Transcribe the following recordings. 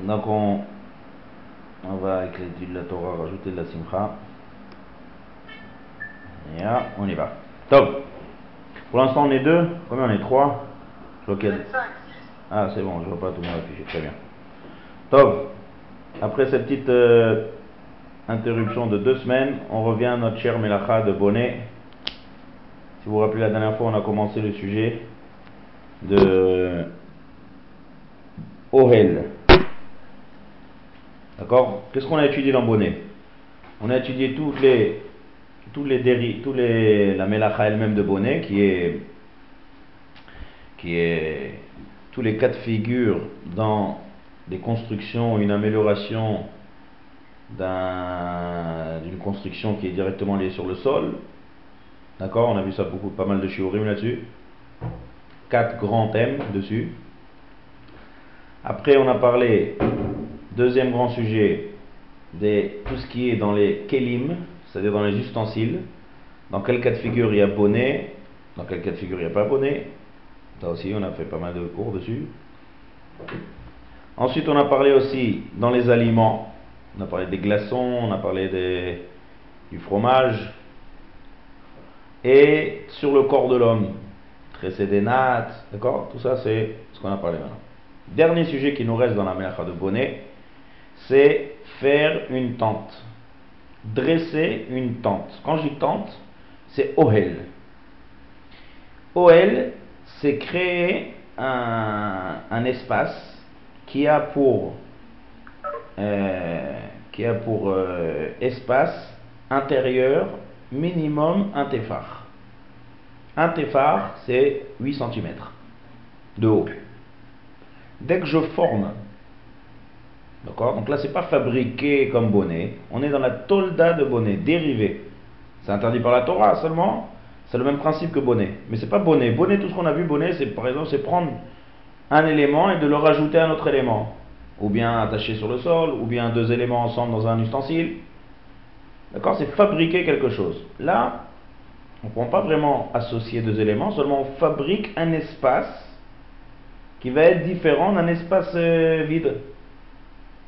Donc on, va avec l'étude de la Torah rajouter de la simcha. Et là, on y va. Top. Pour l'instant on est deux. Combien on est Trois? Je vois qu'il y a- 25, 6. Ah c'est bon, je vois pas tout le monde affiché. Très bien. Top. Après cette petite euh, interruption de deux semaines, on revient à notre cher Melacha de Bonnet. Si vous vous rappelez la dernière fois, on a commencé le sujet de Ohel. D'accord? Qu'est-ce qu'on a étudié dans Bonnet? On a étudié toutes les, tous les déri- tous les, la Melacha elle-même de Bonnet, qui est, qui est tous les cas de figure dans des constructions, une amélioration d'un- d'une construction qui est directement liée sur le sol. D'accord? On a vu ça beaucoup, pas mal de shiurim là-dessus. Quatre grands thèmes dessus. Après, on a parlé, deuxième grand sujet, tout ce qui est dans les kelim, c'est-à-dire dans les ustensiles. Dans quel cas de figure il y a bonnet, dans quel cas de figure il n'y a pas bonnet? Ça aussi, on a fait pas mal de cours dessus. Ensuite, on a parlé aussi dans les aliments. On a parlé des glaçons, on a parlé du fromage. Et sur le corps de l'homme, tresser des nattes, d'accord? Tout ça, c'est ce qu'on a parlé maintenant. Dernier sujet qui nous reste dans la melacha de bonnet, c'est faire une tente. Dresser une tente. Quand je dis tente, c'est ohel. OL, c'est créer un, un espace qui a pour, euh, euh, espace intérieur minimum un téphar. Un téphar, c'est 8 cm de haut. Dès que je forme, d'accord? Donc là, c'est pas fabriqué comme bonnet. On est dans la tolda de bonnet, dérivé. C'est interdit par la Torah seulement. C'est le même principe que bonnet. Mais c'est pas bonnet. Bonnet, tout ce qu'on a vu, bonnet, c'est par exemple, c'est prendre un élément et de le rajouter à un autre élément. Ou bien attaché sur le sol, ou bien deux éléments ensemble dans un ustensile. D'accord? C'est fabriquer quelque chose. Là, on ne peut pas vraiment associer deux éléments, seulement on fabrique un espace qui va être différent d'un espace euh, vide.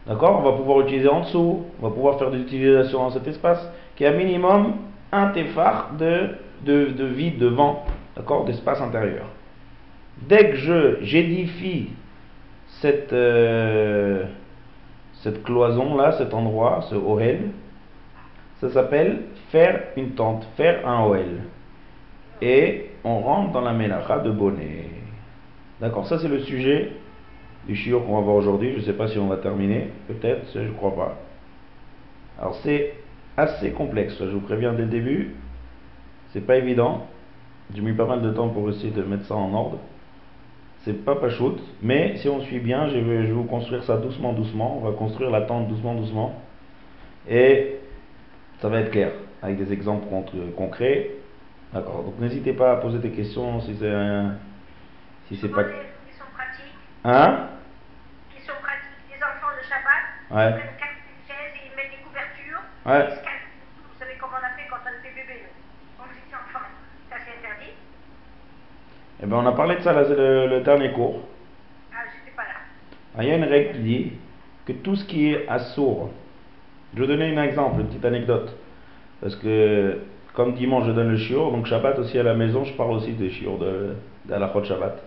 D'accord? On va pouvoir utiliser en dessous, on va pouvoir faire des utilisations dans cet espace qui a minimum un téphar de, de, de vide, de vent, d'accord? D'espace intérieur. Dès que je j'édifie cette, euh, cette cloison-là, cet endroit, ce OL, ça s'appelle faire une tente, faire un OL. Et on rentre dans la mélacha de bonnet. D'accord, ça c'est le sujet du shiur qu'on va voir aujourd'hui. Je ne sais pas si on va terminer, peut-être, je ne crois pas. Alors c'est assez complexe, je vous préviens dès le début. C'est pas évident. J'ai mis pas mal de temps pour essayer de mettre ça en ordre. C'est pas pas shoot, mais si on suit bien, je vais, je vous construire ça doucement, doucement. On va construire la tente doucement, doucement. Et ça va être clair, avec des exemples con- concrets. D'accord, donc n'hésitez pas à poser des questions si c'est. Si c'est pas. Souvent, les- Qui sont pratiques, Hein? Qui sont pratiques. Les enfants de Shabbat, Ouais. ils prennent petites chaises et ils mettent des couvertures. Ouais. Ils se calent tout. Vous savez comment on a fait quand on était bébé, quand vous étiez enfant. Ça c'est interdit. Eh bien, on a parlé de ça là, le, le dernier cours. Ah, j'étais pas là. Ah, Il y a une règle qui dit que tout ce qui est assourd, je vais vous donner un exemple, une petite anecdote. Parce que, comme dimanche, je donne le shiur, donc Shabbat aussi à la maison, je parle aussi des shiur de, d'Alachot Shabbat.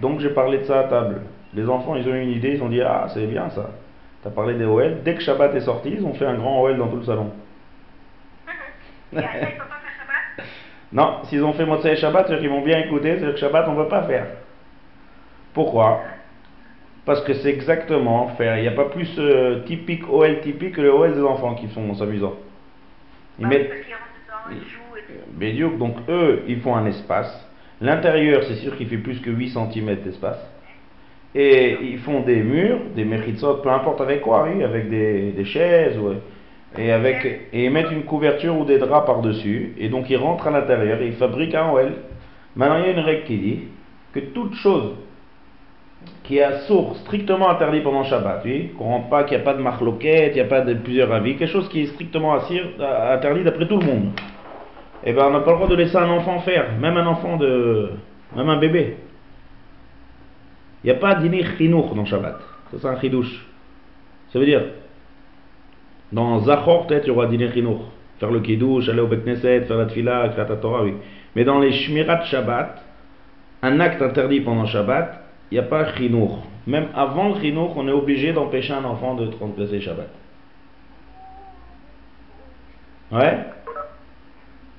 Donc j'ai parlé de ça à table. Les enfants, ils ont eu une idée, ils ont dit Ah, c'est bien ça. Tu as parlé des OL. Dès que Shabbat est sorti, ils ont fait un grand OL dans tout le salon. Et après, ils peuvent pas faire Shabbat? Non, s'ils ont fait Motsai Shabbat, c'est qu'ils vont bien écouter, c'est que Shabbat, on ne peut pas faire. Pourquoi? Parce que c'est exactement faire. Il n'y a pas plus euh, typique OL typique que le OL des enfants qui sont s'amusant. Ils Bah mettent. Parce qu'ils rentrent dedans, ils jouent et donc eux, ils font un espace. L'intérieur, c'est sûr qu'il fait plus que 8 cm d'espace. et ils font des murs, des mechitsot, peu importe avec quoi, oui, avec des, des chaises, ouais, et, avec, et ils mettent une couverture ou des draps par-dessus, et donc ils rentrent à l'intérieur et ils fabriquent un OL. Maintenant, il y a une règle qui dit que toute chose qui est sourd, strictement interdit pendant Shabbat, oui, qu'on rentre pas, qu'il n'y a pas de marloquette, il n'y a pas de plusieurs avis, quelque chose qui est strictement assir, interdit d'après tout le monde. Eh ben, on n'a pas le droit de laisser un enfant faire, même un enfant de, même un bébé. Il n'y a pas dîner chinour dans Shabbat. Ça, c'est un chidouche. Ça veut dire, dans Zachor, peut-être, il y aura dîner chinour. Faire le kidouche, aller au Bekneset, faire la tfila, créer la Torah, oui. Mais dans les shmirat Shabbat, un acte interdit pendant Shabbat, il n'y a pas chinour. Même avant le chinour, on est obligé d'empêcher un enfant de transgresser Shabbat. Ouais?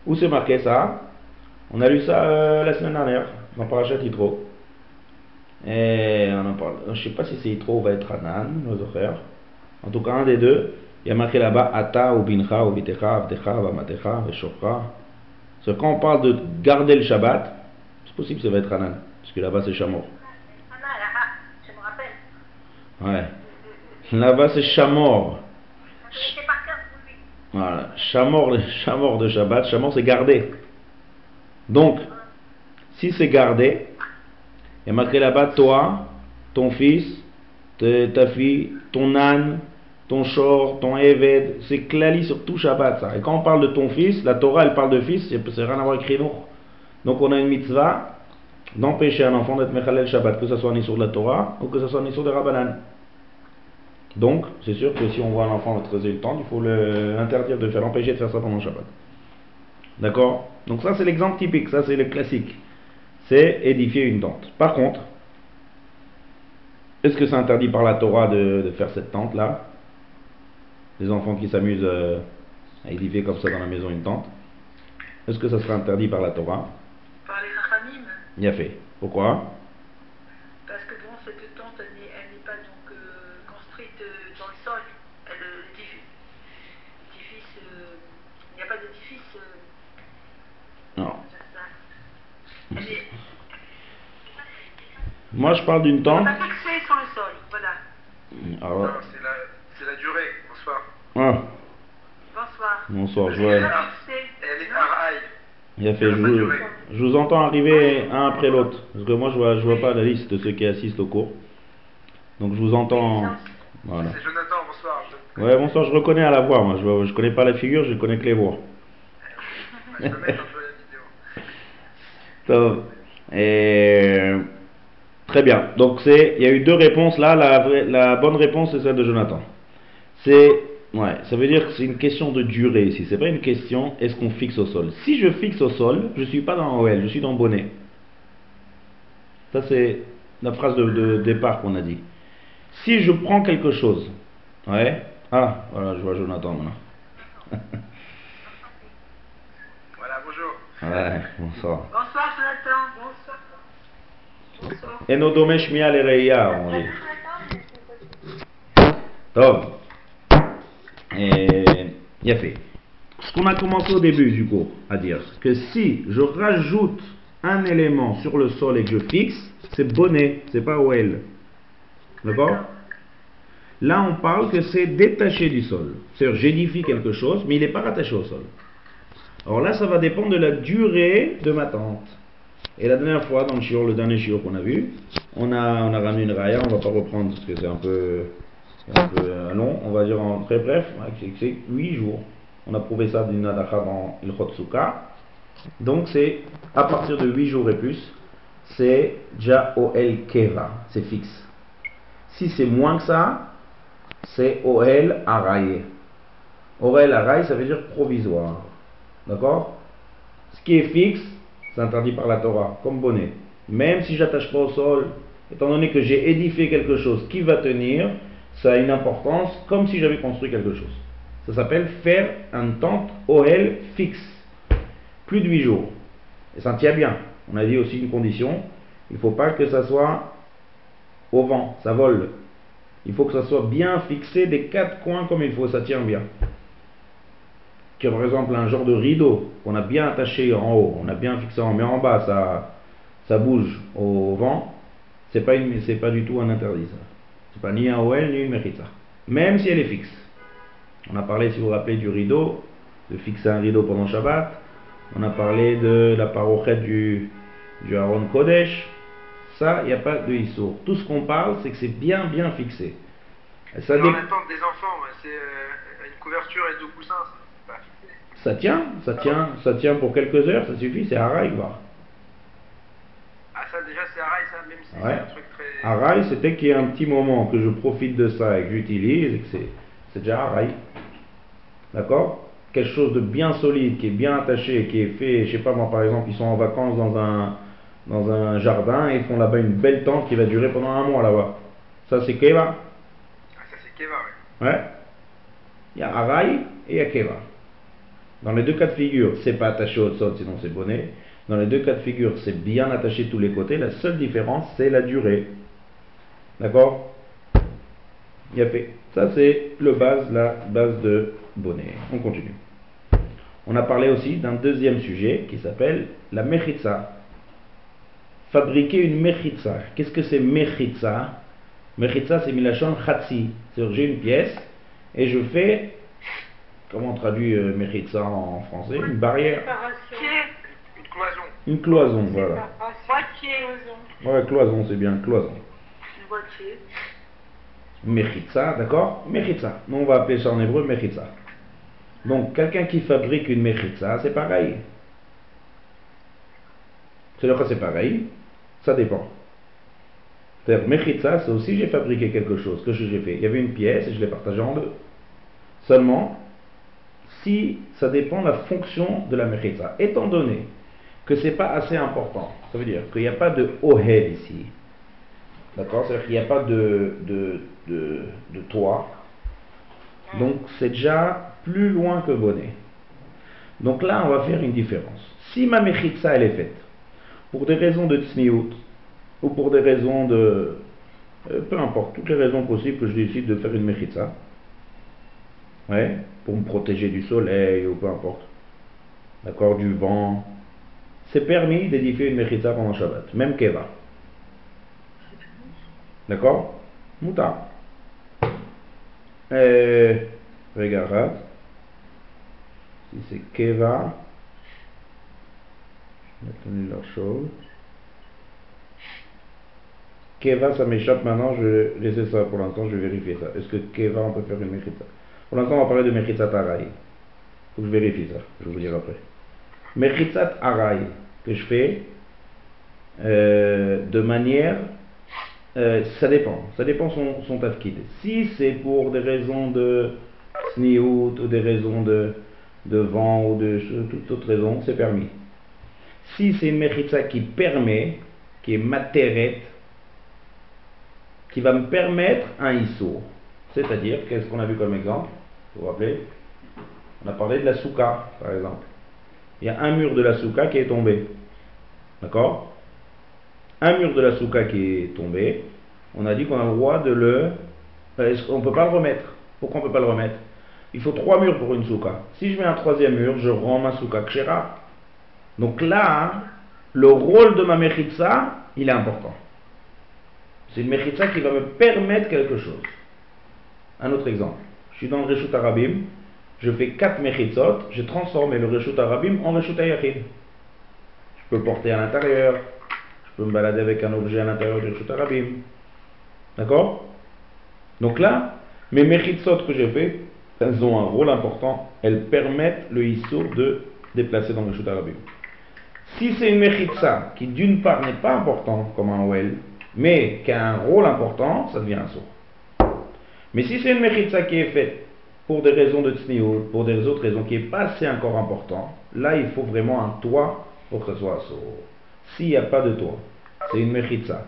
Où c'est marqué ça? On a lu ça euh, la semaine dernière, dans Parashat Yitro. Et on en parle. Je ne sais pas si c'est Yitro ou va être Hanan, nos frères. En tout cas, un des deux. Il y a marqué là-bas Ata ou Bincha ou Vitecha, Avdecha, Vamatecha, Veshofra. C'est quand on parle de garder le Shabbat, c'est possible que ça va être Hanan, parce que là-bas c'est Chamor. je me rappelle. Ouais. Là-bas c'est Chamor. C'est par cœur pour lui. Voilà. Chamor, Chamor de Shabbat, Chamor c'est garder. Donc, si c'est garder, il y a marqué là-bas toi, ton fils, ta fille, ton âne, ton shor, ton eved, c'est clali sur tout Shabbat ça. Et quand on parle de ton fils, la Torah elle parle de fils, c'est rien à voir avec Chinour. Donc on a une mitzvah d'empêcher un enfant d'être Mechalel Shabbat, que ce soit un issur de la Torah ou que ce soit un issur de Rabbanan. Donc, c'est sûr que si on voit un enfant le temps, il faut l'interdire de faire, l'empêcher de faire ça pendant le Shabbat. D'accord? Donc ça c'est l'exemple typique, ça c'est le classique. C'est édifier une tente. Par contre, est-ce que c'est interdit par la Torah de, de faire cette tente là Les enfants qui s'amusent euh, à édifier comme ça dans la maison une tente. Est-ce que ça serait interdit par la Torah? Par les Rachamim, Il y a fait. Pourquoi? Parce que bon, cette tente, elle n'est elle n'est pas donc euh, construite dans le sol. Elle, euh, l'édifice, euh, il n'y a pas d'édifice. euh, Non. Moi je parle d'une tente. pas fixée sur le sol, voilà. Alors, Non, c'est la, c'est la durée. Bonsoir. ah, Bonsoir. bonsoir, je Elle est araï. Il a fait, je vous, je vous entends arriver un après l'autre. Parce que moi, je vois, je vois pas la liste de ceux qui assistent au cours. Donc, je vous entends. Voilà. C'est Jonathan, bonsoir. Ouais, bonsoir, je reconnais à la voix. Moi, je, je connais pas la figure, je connais que les voix. je peux mettre un peu la vidéo. Top. Et... Très bien. Donc, c'est, il y a eu deux réponses là. La, vraie- la bonne réponse, c'est celle de Jonathan. C'est, ouais, ça veut dire que c'est une question de durée ici. C'est pas une question, est-ce qu'on fixe au sol? Si je fixe au sol, je suis pas dans OL, je suis dans bonnet. Ça, c'est la phrase de, de départ qu'on a dit. Si je prends quelque chose, ouais, ah, voilà, je vois Jonathan maintenant. Voilà, bonjour. Ouais, bonsoir. Bonsoir, Jonathan. Bonsoir. Bonsoir. Enodome Shmiya Lereya, on dit. Top. Et il a fait. Ce qu'on a commencé au début du cours à dire, que si je rajoute un élément sur le sol et que je fixe, c'est bonnet, c'est pas OL. D'accord Là, on parle que c'est détaché du sol. C'est-à-dire, j'édifie quelque chose, mais il n'est pas rattaché au sol. Alors là, ça va dépendre de la durée de ma tente. Et la dernière fois, dans le shiur, le dernier shiur qu'on a vu, on a, on a ramené une raya, on va pas reprendre parce que c'est un peu, c'est un peu euh, long, on va dire en très bref, ouais, c'est- c'est 8 jours. On a prouvé ça d'une adacha dans il Chotsuka. Donc c'est à partir de 8 jours et plus, c'est déjà OL Keva, c'est fixe. Si c'est moins que ça, c'est OL Araye. OL Araye, ça veut dire provisoire. D'accord? Ce qui est fixe, c'est interdit par la Torah, comme bonnet. Même si j'attache pas au sol, étant donné que j'ai édifié quelque chose qui va tenir, ça a une importance comme si j'avais construit quelque chose. Ça s'appelle faire un tente OL fixe. Plus de 8 jours. Et ça tient bien. On a dit aussi une condition, il ne faut pas que ça soit au vent, ça vole. Il faut que ça soit bien fixé des quatre coins comme il faut, ça tient bien que par exemple un genre de rideau qu'on a bien attaché en haut, on a bien fixé en mais en bas ça, ça bouge au vent, C'est pas, une- pas du tout un interdit, ça. C'est pas ni un OL ni une Mechitza. Même si elle est fixe. On a parlé, si vous vous rappelez, du rideau, de fixer un rideau pendant Shabbat. On a parlé de la parochette du, du Aaron Kodesh. Ça, il n'y a pas de Issour. Tout ce qu'on parle, c'est que c'est bien, bien fixé. Ça, dé- l'attente des enfants, c'est euh, une couverture et deux coussins, c'est pas fixé. ça tient, ça tient, ça tient pour quelques heures, ça suffit, c'est Haraï, quoi. Ah, ça déjà, c'est Araï, ça, même si Ouais. c'est un truc très. Haraï, c'était qu'il y ait un petit moment que je profite de ça et que j'utilise, et que c'est, déjà Haraï. D'accord? Quelque chose de bien solide, qui est bien attaché, qui est fait, je sais pas moi, par exemple, ils sont en vacances dans un, dans un jardin et ils font là-bas une belle tente qui va durer pendant un mois là-bas. Ça, c'est Keva. Ah, ça, c'est Keva, ouais. Ouais. Il y a Haraï et il y a Keva. Dans les deux cas de figure, c'est pas attaché au sol, sinon c'est bonnet. Dans les deux cas de figure, c'est bien attaché de tous les côtés. La seule différence, c'est la durée. D'accord? Il a fait. Ça, c'est le base, la base de bonnet. On continue. On a parlé aussi d'un deuxième sujet qui s'appelle la mechitza. Fabriquer une mechitza. Qu'est-ce que c'est mechitza? Mechitza, c'est milachon chatsi. C'est-à-dire, j'ai une pièce et je fais, comment on traduit euh, mechitza en français? Une barrière. Une cloison. une cloison, voilà. Ouais, cloison, c'est bien, cloison. Mechitza, d'accord? Mechitza. Nous, on va appeler ça en hébreu mechitza. Donc, quelqu'un qui fabrique une mechitza, c'est pareil. C'est le cas, c'est pareil? Ça dépend. C'est-à-dire, mechitza, c'est aussi j'ai fabriqué quelque chose. Que j'ai fait Il y avait une pièce et je l'ai partagée en deux. Seulement, si ça dépend de la fonction de la mechitza. Étant donné que c'est pas assez important, ça veut dire qu'il n'y a pas de ohel ici. D'accord? C'est-à-dire qu'il n'y a pas de, de, de, toit. Donc c'est déjà plus loin que bonnet. Donc là, on va faire une différence. Si ma mechitza, elle est faite pour des raisons de tsniout ou pour des raisons de... euh, peu importe, toutes les raisons possibles que je décide de faire une mechitza, ouais, pour me protéger du soleil ou peu importe, d'accord, du vent, c'est permis d'édifier une mechitza pendant Shabbat, même Keva. D'accord? Mouta. Euh, regarde. Si c'est Keva. Je vais donner la chose. Keva, ça m'échappe maintenant. Je vais laisser ça pour l'instant. Je vais vérifier ça. Est-ce que Keva, on peut faire une Mechitza? Pour l'instant, on va parler de Mechitza Tarai. Faut que je vérifie ça. Je vais vous dire après. Mechitza Arai, que je fais euh, de manière euh, ça dépend, ça dépend son, son tafkid. Si c'est pour des raisons de sniout ou des raisons de, de vent ou de toute autre raison, c'est permis. Si c'est une qui permet, qui est materet, qui va me permettre un issour, c'est-à-dire, qu'est-ce qu'on a vu comme exemple Vous vous rappelez On a parlé de la souka, par exemple. Il y a un mur de la souka qui est tombé. D'accord un mur de la souka qui est tombé, on a dit qu'on a le droit de le... euh, qu'on ne peut pas le remettre? Pourquoi on ne peut pas le remettre? Il faut trois murs pour une souka. Si je mets un troisième mur, je rends ma souka kshera. Donc là, le rôle de ma mechitza, il est important. C'est une mechitza qui va me permettre quelque chose. Un autre exemple. Je suis dans le Reshut Arabim, je fais quatre mechitzot, j'ai transformé le Reshut Arabim en Reshut Ayachid. Je peux porter à l'intérieur, je peux me balader avec un objet à l'intérieur du Reshut Arabim. D'accord? Donc là, mes mechitzot que j'ai fait, elles ont un rôle important. Elles permettent le issour de déplacer dans le Reshut Arabim. Si c'est une mechitza qui d'une part n'est pas important comme un well, mais qui a un rôle important, ça devient un sourd. Mais si c'est une mechitza qui est faite pour des raisons de tsniout, pour des autres raisons qui n'est pas assez encore important, là il faut vraiment un toit pour que ce soit un sourd. S'il n'y a pas de toit, c'est une mechitza,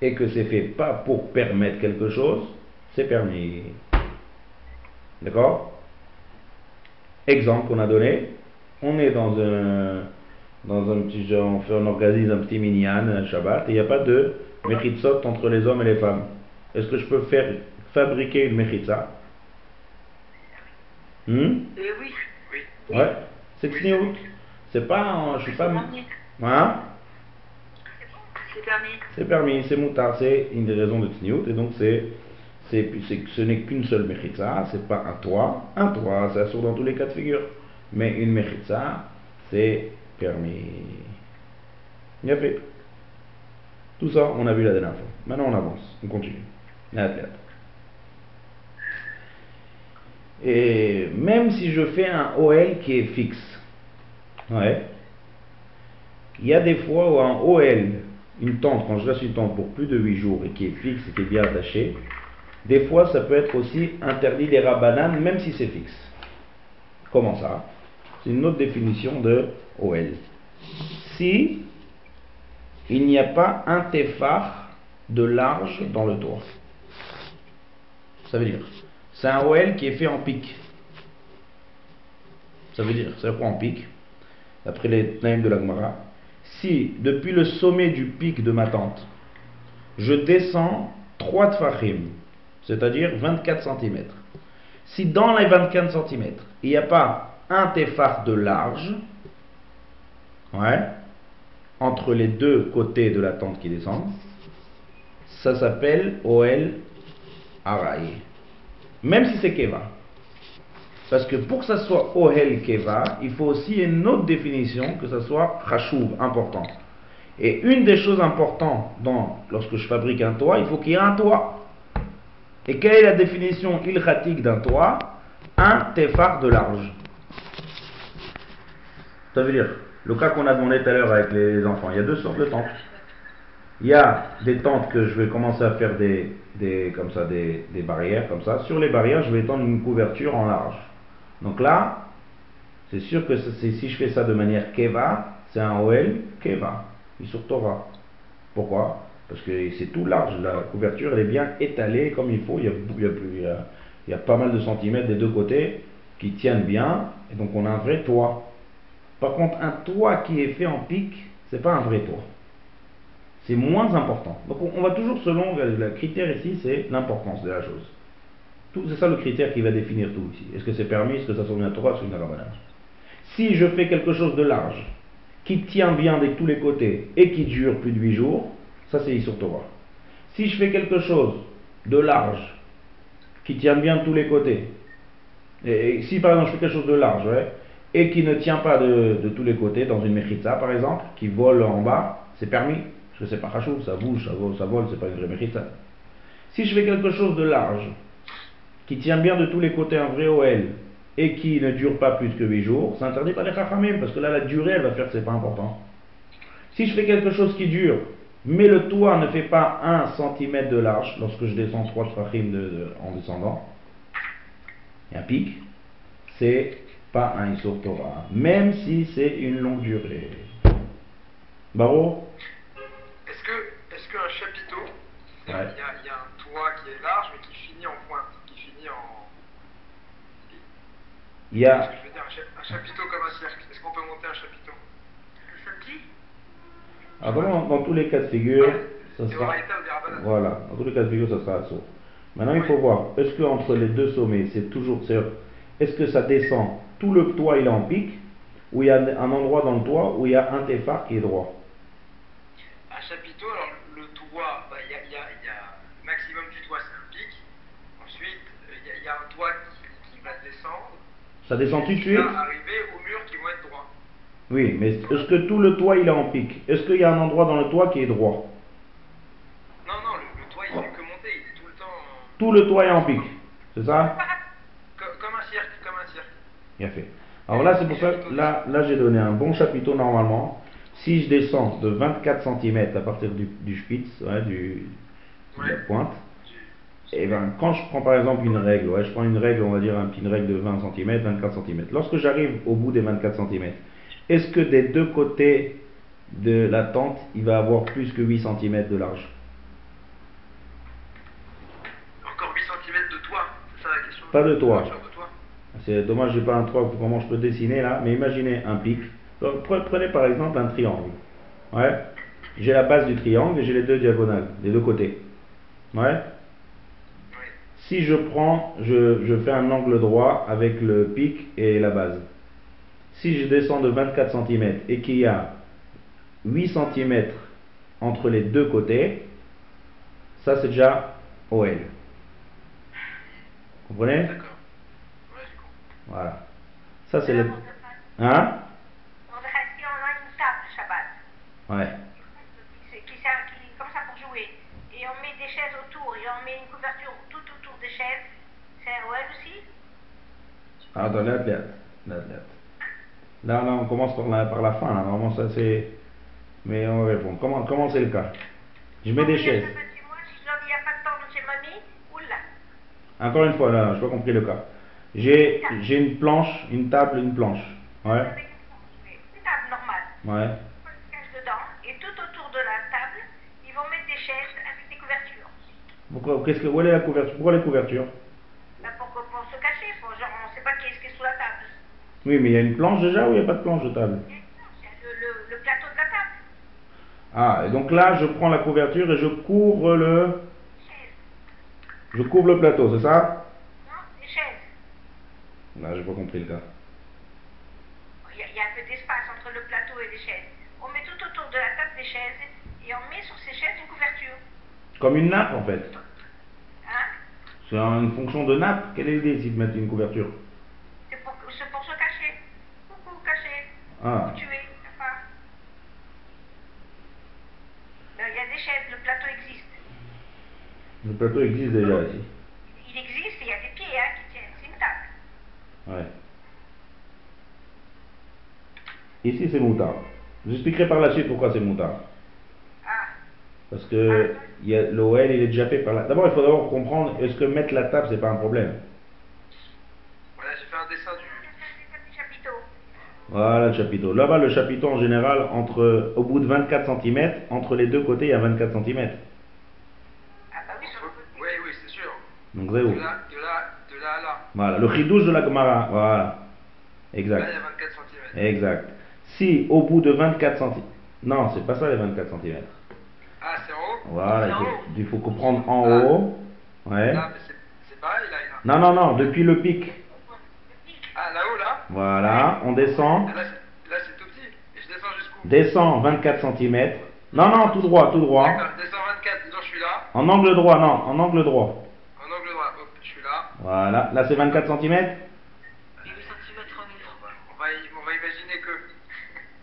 et que c'est fait pas pour permettre quelque chose, c'est permis. D'accord? Exemple qu'on a donné, on est dans un, dans un petit genre, on, fait, on organise un petit minyan, un Shabbat, et il n'y a pas de mechitzot entre les hommes et les femmes. Est-ce que je peux faire fabriquer une mechitza Hmm? Et oui. Oui. Ouais, c'est tsniout. C'est pas, un- je suis pas. Hein? C'est permis. C'est permis, c'est une des raisons de tsniout, et donc c'est, c'est, c'est- ce n'est qu'une seule mechitza, c'est pas un toit. Un toit, ça assure dans tous les cas de figure. Mais une mechitza, c'est permis. Bien fait. Tout ça, on a vu la dernière fois. Maintenant, on avance, on continue. Et même si je fais un OL qui est fixe, ouais, il y a des fois où un OL, une tente, quand je laisse une tente pour plus de 8 jours et qui est fixe et qui est bien attachée, des fois ça peut être aussi interdit des rabananes même si c'est fixe. Comment ça? C'est une autre définition de OL. Si il n'y a pas un tefar de large dans le toit. Ça veut dire, c'est un OL qui est fait en pic. Ça veut dire, c'est quoi en pic? D'après les names de la Gemara, si depuis le sommet du pic de ma tente, je descends 3 tfachim, c'est-à-dire 24 cm, si dans les 24 cm, il n'y a pas un tefar de large, ouais, entre les deux côtés de la tente qui descendent, ça s'appelle OL Araï. Même si c'est Keva. Parce que pour que ça soit Ohel Keva, il faut aussi une autre définition, que ça soit Chashuv, important. Et une des choses importantes dans, lorsque je fabrique un toit, il faut qu'il y ait un toit. Et quelle est la définition ilchatique d'un toit? Un tefar de large. Ça veut dire, le cas qu'on a demandé tout à l'heure avec les enfants, il y a deux sortes de tentes. Il y a des tentes que je vais commencer à faire des, des comme ça, des, barrières, comme ça. Sur les barrières, je vais étendre une couverture en large. Donc là, c'est sûr que si je fais ça de manière keva, c'est un OL keva, sur Torah. Pourquoi? Parce que c'est tout large, la couverture elle est bien étalée comme il faut, il y a pas mal de centimètres des deux côtés qui tiennent bien, et donc on a un vrai toit. Par contre, un toit qui est fait en pic, c'est pas un vrai toit. C'est moins important. Donc on, va toujours selon le, le critère ici, c'est l'importance de la chose. C'est ça le critère qui va définir tout ici. Est-ce que c'est permis, est-ce que ça soit une Torah, est-ce que Si je fais quelque chose de large, qui tient bien de tous les côtés et qui dure plus de 8 jours, ça c'est sur Torah. Si je fais quelque chose de large, qui tient bien de tous les côtés, et, et si par exemple je fais quelque chose de large, ouais, et qui ne tient pas de, tous les côtés, dans une mechitza par exemple, qui vole en bas, c'est permis, parce que c'est pas chachou, ça bouge, ça vole, ça vole, c'est pas une vraie mechitza. Si je fais quelque chose de large, qui tient bien de tous les côtés un vrai OL, et qui ne dure pas plus que 8 jours, c'est interdit par les chachamim, parce que là la durée elle va faire que c'est pas important. Si je fais quelque chose qui dure, mais le toit ne fait pas 1 cm de large, lorsque je descends 3 tfachim de, en descendant, et un pic, c'est pas un Issour Torah, même si c'est une longue durée. Baro Est-ce que, est-ce qu'un chapiteau, il y, a, Ouais. il y a- il y a un toit qui est large mais qui finit en pointe, qui finit en. Il y a. que je veux dire un, cha- un chapiteau comme un cercle? Est-ce qu'on peut monter un chapiteau? Le samedi Alors, dans, dans tous les cas de figure, ça sera. Voilà, dans tous les cas de figure, ça sera assaut. Maintenant, il faut voir, est-ce que entre les deux sommets, c'est toujours. Est-ce que ça descend, tout le toit il est en pic, ou il y a un endroit dans le toit où il y a un téphare qui est droit Un chapiteau, alors le toit, bah, il y, a, il y, a, il y a le maximum du toit, c'est un pic. Ensuite, euh, il y, y a un toit qui, qui va descendre. Ça descend tout de suite va arriver aux murs qui vont être droits. Oui, mais est-ce que tout le toit il est en pic? Est-ce qu'il y a un endroit dans le toit qui est droit? Non, non, le, le toit, il fait que monter, il est tout le temps. Tout le toit est en pic, c'est ça co- comme un cirque, comme un cirque. Bien fait. Alors là, c'est pour ça que là, là j'ai donné un bon chapiteau normalement. Si je descends de 24 cm à partir du, du spitz, ouais, du, de la pointe, et ben quand je prends par exemple une règle, ouais, je prends une règle, on va dire une règle de 20 cm, 24 cm. Lorsque j'arrive au bout des 24 cm, est-ce que des deux côtés de la tente, il va avoir plus que 8 cm de large? Encore 8 cm de toit, c'est ça la question? Pas de toit. C'est dommage, j'ai pas un toit, comment je peux dessiner là, mais imaginez un pic. Prenez par exemple un triangle. Ouais. J'ai la base du triangle et j'ai les deux diagonales, les deux côtés. Ouais. Si je prends, je, je fais un angle droit avec le pic et la base. Si je descends de 24 cm et qu'il y a 8 cm entre les deux côtés, ça c'est déjà OL. Vous comprenez D'accord. Ouais, j'ai compris. Voilà. Ça c'est le... On Hein? On a une table Shabbat, Ouais. qui, sert- qui, comme ça pour jouer, et on met des chaises autour, et on met une couverture tout autour des chaises, c'est ouais aussi? Attends, là, là, là, là. On commence par la, par la fin, là. Normalement, ça c'est... Mais on va répondre. Comment, comment c'est le cas? Je mets des chaises. Encore une fois, là, je n'ai pas compris le cas. J'ai j'ai une planche, une table, une planche. Ouais. Une table normale. Ouais. On se cache dedans, et tout autour de la table, ils vont mettre des chaises avec des couvertures. Pourquoi, qu'est-ce que, où est la couverture Pourquoi les couvertures? Là, pour, pour se cacher, pour, genre, on ne sait pas qui est-ce qui est sous la table. Oui, mais il y a une planche déjà ou il n'y a pas de planche de table? Il y a une planche, il y a le, le, le plateau de la table. Ah, et donc là, je prends la couverture et je couvre le... Je couvre le plateau, c'est ça? Là, j'ai pas compris le cas. Il y, a, il y a un peu d'espace entre le plateau et les chaises. On met tout autour de la table des chaises et on met sur ces chaises une couverture. Comme une nappe, en fait. Hein? C'est une fonction de nappe. Quelle est l'idée ici de mettre une couverture? C'est pour, se cacher. Coucou, cacher. Ah. Pour tuer. Enfin. Non, Il y a des chaises, le plateau existe. Le plateau existe déjà ici. Il existe et il y a des pieds hein, qui tiennent. C'est une table. Ouais. Ici, c'est moutard. J'expliquerai par la suite pourquoi c'est moutard. Ah. Parce que il y a- l'OL, il est déjà fait par la... D'abord, il faut d'abord comprendre, est-ce que mettre la table, c'est pas un problème? Voilà, j'ai fait un dessin du. C'est chapiteau. Voilà le chapiteau. Là-bas, le chapiteau, en général, entre, au bout de 24 cm, entre les deux côtés, il y a 24 cm. Ah bah oui. Oui, oui, c'est sûr. Donc, De zéro. là, de là, de là à là. Voilà, le chidouche de la Gemara. Voilà. Là, il y Exact. a 24 cm. Exact. Si au bout de 24 cm... Non, c'est pas ça les 24 cm. Ah, c'est en haut? Voilà, il faut, haut. il faut comprendre en haut. Ouais. Là, mais c'est pareil, là. Non, non, non, depuis le pic. Ah, là-haut, là? Voilà, on descend. Ah, Là, c'est tout petit. Et je descends jusqu'où? Descend 24 cm. Non, non, tout droit, tout droit. D'accord, je descends 24, disons, je suis là. En angle droit, non, en angle droit. En angle droit, hop, je suis là. Voilà, là c'est 24 cm. 8 cm. On va, on va imaginer que.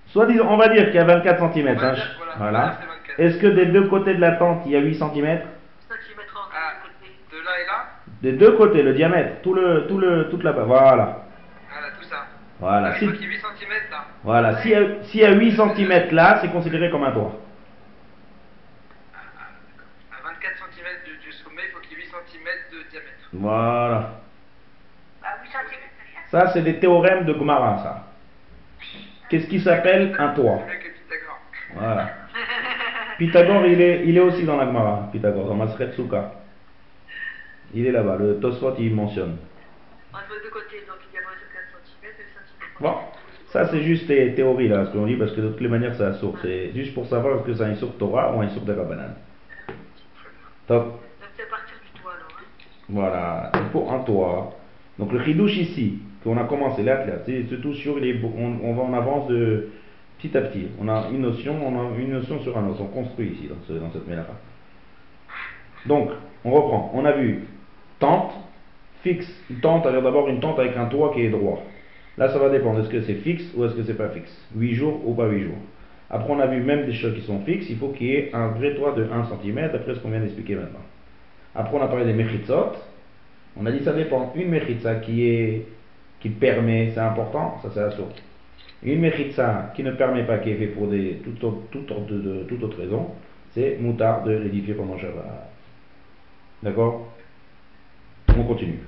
Soit disons, on va dire qu'il y a 24 cm. Dire, voilà, Voilà. c'est 24. Est-ce que des deux côtés de la tente, il y a 8 cm 5 cm Ah, de là et là? Des deux côtés, le diamètre, tout le, tout le, toute la, voilà. Ah, là, tout ça. Voilà. Ah, Si, il faut qu'il y ait 8 cm là. voilà. S'il y, y a 8 cm là, c'est considéré comme un toit. À 24 cm du, du sommet, il faut qu'il y ait 8 cm de diamètre. Voilà. Bah 8 cm, c'est rien. Ça, c'est des théorèmes de Gemara, ça. Qu'est-ce qui s'appelle un toit? Voilà. Pythagore, il est, il est aussi dans la Gemara, Pythagore, dans Masret Souka. Il est là-bas, le Tosfot, il mentionne. Entre les deux côtés, donc il y a 24 cm et 5 cm. Bon, ça c'est juste des théories là, ce qu'on dit, parce que de toutes les manières c'est un sourd. C'est juste pour savoir est-ce que c'est un sourd Torah ou un sourd de Rabbanan? Top. Donc c'est à partir du toit alors. Hein. Voilà, il faut un toit. Donc le chidouche ici, qu'on a commencé là, c'est surtout sur les, on, va en avance de petit à petit. On a une notion, on a une notion sur un autre. On construit ici dans, ce, dans cette mélacha. Donc, on reprend. On a vu tente, fixe. Une tente, alors d'abord une tente avec un toit qui est droit. Là, ça va dépendre. Est-ce que c'est fixe ou est-ce que c'est pas fixe? 8 jours ou pas 8 jours? Après, on a vu même des choses qui sont fixes. Il faut qu'il y ait un vrai toit de 1 cm, d'après ce qu'on vient d'expliquer maintenant. Après, on a parlé des mechitzot. On a dit ça dépend. Une mechitza qui est qui permet, c'est important, ça c'est la source. Une mechitza qui ne permet pas, qui est fait pour des toute autre, raison, c'est moutard de l'édifier pendant Shabbat. D'accord? On continue.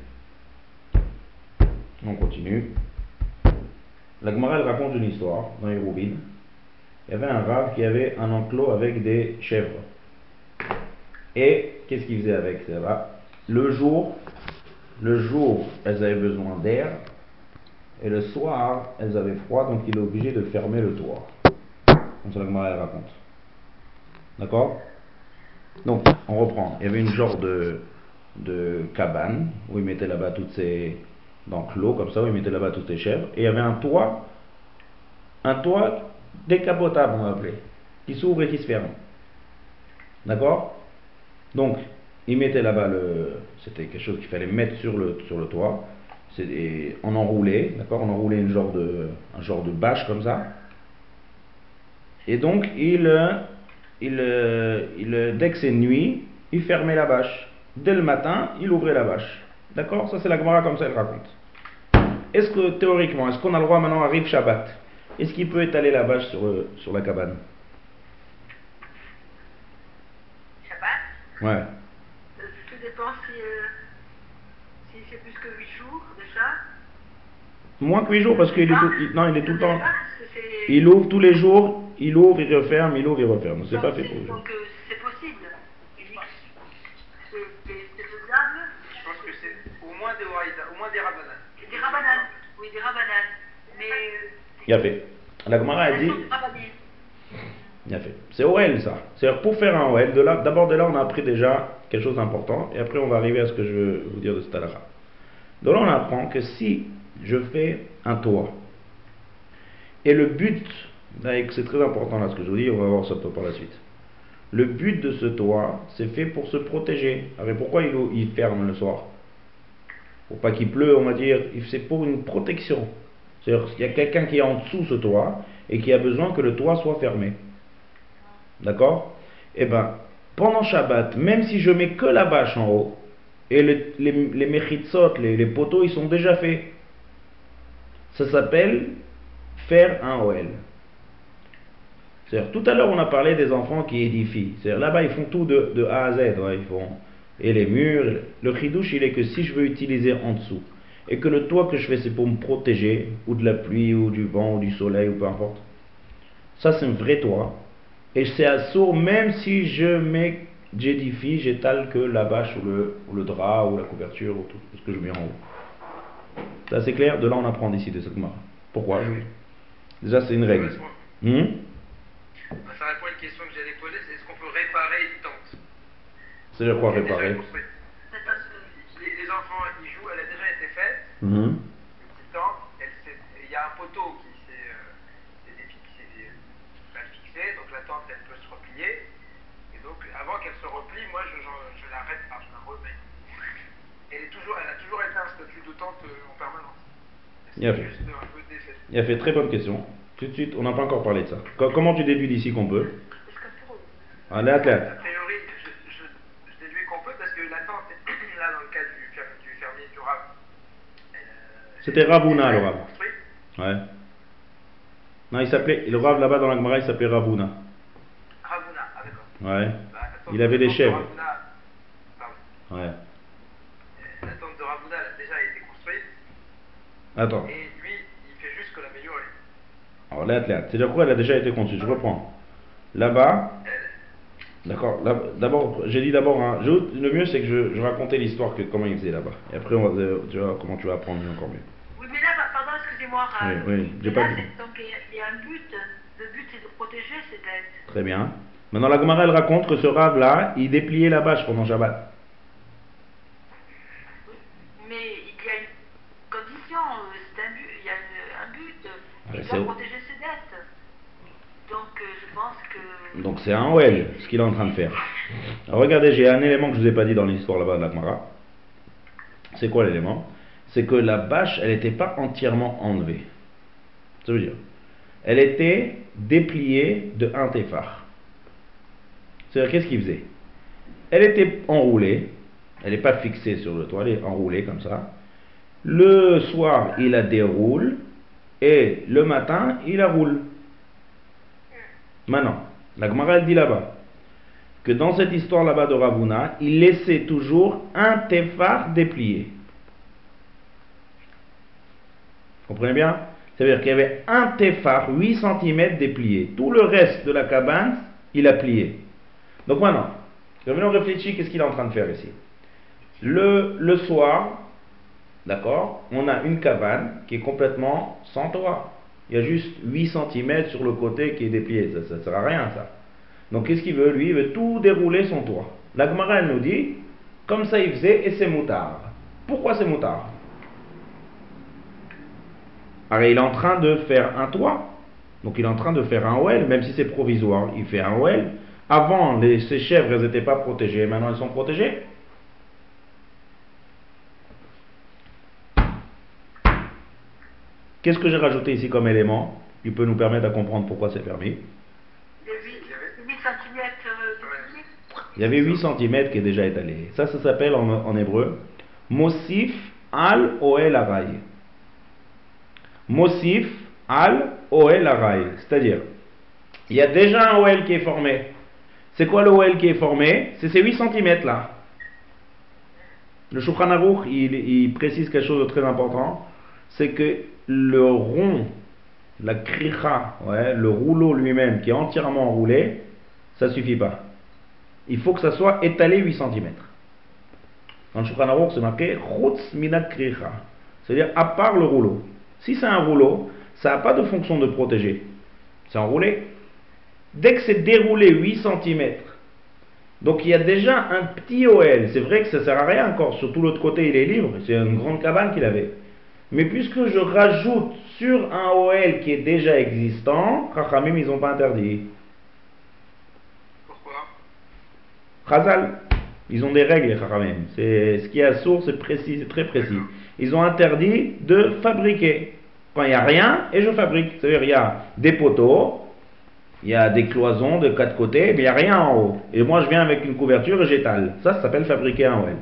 On continue. La Gemara raconte une histoire dans les Roubines. Il y avait un rave qui avait un enclos avec des chèvres. Et qu'est-ce qu'il faisait avec ça va Le jour, le jour, elles avaient besoin d'air. Et le soir, elles avaient froid, donc il est obligé de fermer le toit. Comme ça la Gemara raconte. D'accord? Donc, on reprend. Il y avait une genre de, de cabane où il mettait là-bas toutes ces. d'enclos, comme ça, où il mettait là-bas toutes ses chèvres. Et il y avait un toit, un toit décapotable, on va appeler, qui s'ouvre et qui se ferme. D'accord? Donc, il mettait là-bas le. C'était quelque chose qu'il fallait mettre sur le, sur le toit. Et on enroulait, d'accord On enroulait une genre de, un genre de bâche comme ça. Et donc, il, il, il, dès que c'est nuit, il fermait la bâche. Dès le matin, il ouvrait la bâche. D'accord? Ça, c'est la Gemara comme ça, elle raconte. Est-ce que, théoriquement, est-ce qu'on a le droit maintenant, arrive Shabbat? Est-ce qu'il peut étaler la bâche sur, euh, sur la cabane Shabbat Ouais. Euh, Tout dépend si, euh, si c'est plus que 8 jours déjà. Moins que 8 jours, parce qu'il est, tout, il- non, il est tout le temps. Il ouvre tous les jours, il ouvre, il referme, il ouvre, il referme. C'est donc, pas fait c'est- pour. Donc euh, c'est possible. Il dit que c'est faisable. Je pense que c'est au moins des au moins des Rabbanan. C'est des rabananes. Oui, des rabananes. Mais. euh, Il a fait. La Gemara a dit. C'est OL ça. C'est-à-dire pour faire un OL, d'abord de là on a appris déjà quelque chose d'important, et après on va arriver à ce que je veux vous dire de cette halakha. De là on apprend que si je fais un toit, et le but, c'est très important là ce que je vous dis, on va voir ça par la suite. Le but de ce toit, c'est fait pour se protéger. Alors pourquoi il, il ferme le soir? Pour pas qu'il pleut, on va dire, c'est pour une protection. C'est-à-dire qu'il y a quelqu'un qui est en dessous ce toit et qui a besoin que le toit soit fermé. D'accord? Eh bien, pendant Shabbat, même si je mets que la bâche en haut, et les, les, les mechitsot, les, les poteaux, ils sont déjà faits. Ça s'appelle faire un OL. C'est-à-dire, tout à l'heure, on a parlé des enfants qui édifient. C'est-à-dire, là-bas, ils font tout de, A à Z. ouais, ils font, et les murs. Le chidouche, il est que si je veux utiliser en dessous, et que le toit que je fais, c'est pour me protéger, ou de la pluie, ou du vent, ou du soleil, ou peu importe. Ça, c'est un vrai toit. Et c'est assourd, même si je mets, j'édifie, j'étale que la bâche, ou le, ou le drap, ou la couverture, ou tout ce que je mets en haut. Ça, c'est clair De là, on apprend d'ici de cette marque. Pourquoi? Déjà, c'est une règle. Hmm? Ça répond à une question que j'allais poser, c'est est-ce qu'on peut réparer une tente? C'est de quoi réparer. Les, les enfants, ils jouent, elle a déjà été faite, une petite tente, elle s'est- il y a un poteau qui s'est euh, s'est défi- qui s'est mal fixé, donc la tente, elle peut se replier. Et donc, avant qu'elle se replie, moi, je, je, je l'arrête, enfin, je la remets. Elle, est toujours, elle a toujours été un statut de tente euh, en permanence. C'est Bien fait. juste un peu. Il a fait très bonne question. Tout de suite, on n'a pas encore parlé de ça. Co- comment tu déduis d'ici qu'on peut? Allez, A athlète. priori, je, je, je déduis qu'on peut parce que la tente, là, dans le cas du, fer- du fermier durable, elle, euh, C'était Ravuna, le Rav. Ouais. Non, il s'appelait, le Rav là-bas dans la Gemara, il s'appelait Ravuna. Ah. Ouais. Bah, Il avait des chèvres. Ouais. La tente de Ravuna a déjà été construite Attends. et lui, il fait juste que l'améliorer. Alors, l'athlète, c'est-à-dire quoi Elle a déjà été conçue. Je reprends. Là-bas, d'accord. là- D'abord, j'ai dit d'abord, hein, le mieux c'est que je, je racontais l'histoire que comment il faisait là-bas. Et après, on va, tu vois comment tu vas apprendre encore mieux. Oui, mais là, pardon, excusez-moi. Oui, euh, oui, j'ai pas là, dit. c'est- Donc, il y, a, un but. Le but, c'est de protéger ces dettes. Très bien. Maintenant, la Gemara, elle raconte que ce Rav-là, il dépliait la bâche pendant Shabbat. Mais il y a une condition, c'est un but, il y a un but. Ouais, Il c'est- doit protéger ses dettes. Donc, euh, je pense que. Donc c'est un OL, ce qu'il est en train de faire. Alors regardez, j'ai un élément que je vous ai pas dit dans l'histoire là-bas de la Gemara. C'est quoi l'élément? C'est que la bâche, elle n'était pas entièrement enlevée. Ça veut dire, elle était dépliée de un téphar. C'est-à-dire, qu'est-ce qu'il faisait? Elle était enroulée, elle n'est pas fixée sur le toit, elle est enroulée comme ça. Le soir, il la déroule, et le matin, il la roule. Maintenant, la Gemara elle dit là-bas que dans cette histoire là-bas de Ravuna, il laissait toujours un téphar déplié. Vous comprenez bien? C'est-à-dire qu'il y avait un téphar, 8 cm déplié. Tout le reste de la cabane, il a plié. Donc maintenant, revenons réfléchir, qu'est-ce qu'il est en train de faire ici le, soir, d'accord, on a une cabane qui est complètement sans toit. Il y a juste 8 cm sur le côté qui est déplié. Ça ne sert à rien, ça. Donc, qu'est-ce qu'il veut? Lui, il veut tout dérouler son toit. La Gemara, nous dit, comme ça il faisait, et c'est moutard. Pourquoi c'est moutard? Alors, il est en train de faire un toit. Donc, il est en train de faire un OL, même si c'est provisoire. Il fait un OL. Avant, les, ces chèvres, elles n'étaient pas protégées, maintenant elles sont protégées. Qu'est-ce que j'ai rajouté ici comme élément qui peut nous permettre de comprendre pourquoi c'est permis? Il y a 8, 8 cm de pied. Il y avait 8 cm qui est déjà étalé. Ça, ça s'appelle en, en hébreu Mosif al Oel Aray. Mosif al Oel Aray. C'est-à-dire, il y a déjà un Oel qui est formé. C'est quoi le Oel qui est formé? C'est ces 8 cm là. Le Shulchan Aruch, il, précise quelque chose de très important c'est que le rond, la kricha, ouais, le rouleau lui-même qui est entièrement roulé, ça suffit pas. Il faut que ça soit étalé 8 cm. Dans le Shulchan Aruch, c'est marqué Chutz minat kricha. C'est-à-dire à part le rouleau. Si c'est un rouleau, ça n'a pas de fonction de protéger. C'est enroulé. Dès que c'est déroulé 8 cm, donc il y a déjà un petit OL. C'est vrai que ça sert à rien encore. Surtout l'autre côté, il est libre. C'est une grande cabane qu'il avait. Mais puisque je rajoute sur un OL qui est déjà existant, Chachamim, ils n'ont pas interdit. Pourquoi? Chazal, ils ont des règles, les Chachamim. C'est, ce qui est à source, c'est précis, c'est très précis. Ils ont interdit de fabriquer. Quand il n'y a rien, et je fabrique. C'est-à-dire, il y a des poteaux, il y a des cloisons de quatre côtés, mais il n'y a rien en haut. Et moi, je viens avec une couverture et j'étale. Ça, ça s'appelle fabriquer un OL.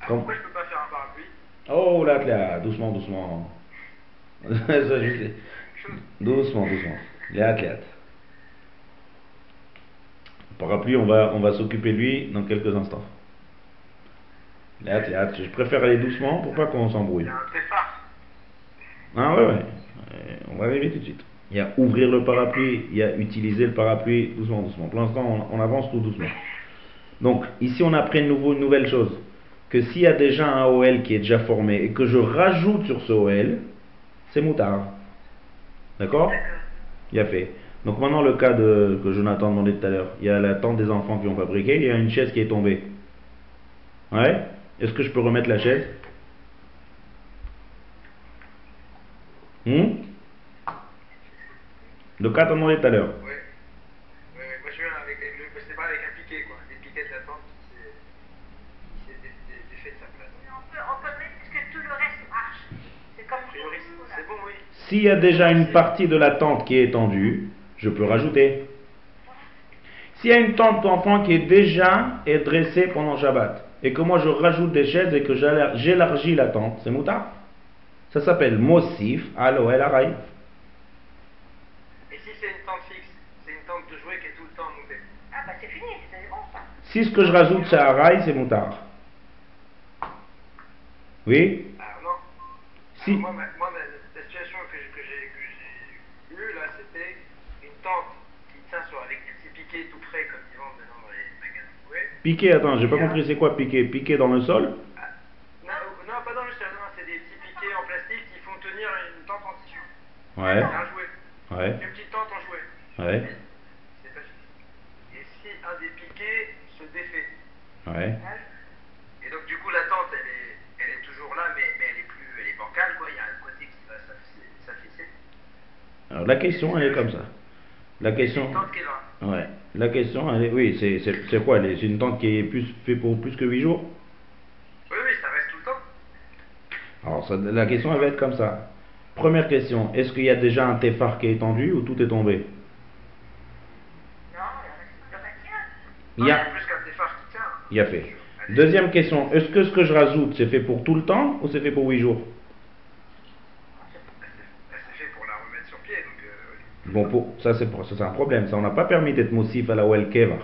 Ah, Comme- Pourquoi je peux pas faire un parapluie? Oh là là, doucement, doucement. Doucement, doucement. Léat, léat. Parapluie, on va, on va s'occuper de lui dans quelques instants. Léat, léat. Je préfère aller doucement pour pas qu'on Il s'embrouille. Ah ouais, ouais. Euh, On va arriver tout de suite. Il y a ouvrir le parapluie, il y a utiliser le parapluie doucement, doucement. Pour l'instant, on, on avance tout doucement. Donc, ici, on apprend une, nouveau- une nouvelle chose. Que s'il y a déjà un OL qui est déjà formé et que je rajoute sur ce OL, c'est moutard. D'accord. Il y a fait. Donc maintenant, le cas de, que Jonathan demandait tout à l'heure. Il y a la tente des enfants qui ont fabriqué, il y a une chaise qui est tombée. Ouais? Est-ce que je peux remettre la chaise? Hmm? Le cas t'as demandé tout à l'heure. Ouais. Ouais, ouais. Moi je viens avec, le, c'est pas avec un piquet quoi, des piquets de la tente qui s'est défait de sa place. Mais on peut, on peut le mettre puisque tout le reste marche. C'est comme priori, c'est bon, oui. S'il y a déjà une partie de la tente qui est étendue, je peux rajouter. S'il y a une tente d'enfant qui est déjà est dressée pendant Shabbat, et que moi je rajoute des chaises et que j'élar- j'élargis la tente, c'est moutard. Ça s'appelle Mosif al Oel Aray. Et si c'est une tente fixe, c'est une tente de jouet qui est tout le temps montée. Ah bah c'est fini, c'est bon ça. Si ce que je rajoute c'est Aray, c'est moutard. Oui? Alors non. Si. Alors, moi, ma, moi la situation que j'ai eue là, c'était une tente qui tient sur avec des petits piquets tout près comme ils vendent maintenant dans les magasins de jouets. Piqué, attends, j'ai pas compris c'est quoi piqué Piqué dans le sol? Ah, non, non, pas dans le sol, non, c'est des petits piquets en plastique qui font tenir une tente en tissu. Ouais, un jouet. ouais, Une petite tente en jouet. ouais, C'est pas fixe. Et si un des piquets se défait, ouais. et donc du coup la tente elle est, elle est toujours là, mais, mais elle est plus, elle est bancale quoi. Il y a un côté qui va s'afficher-. Alors la question elle est comme ça. La question... Une. Ouais. La question, elle est, oui, c'est, quoi? C'est une tente qui est plus, fait pour plus que 8 jours? Oui, oui, ça reste tout le temps. Alors, ça- la question, elle va être comme ça. Première question, est-ce qu'il y a déjà un téphar qui est étendu ou tout est tombé? Non. Il y a, plus qu'un téphare qui tient. Il y a fait. Deuxième question, est-ce que ce que je rajoute, c'est fait pour tout le temps ou c'est fait pour 8 jours? S'est fait pour la remettre sur pied, donc euh. Bon, pour, ça, c'est, c'est un problème. Ça, on n'a pas permis d'être moussif à la Wel Keva.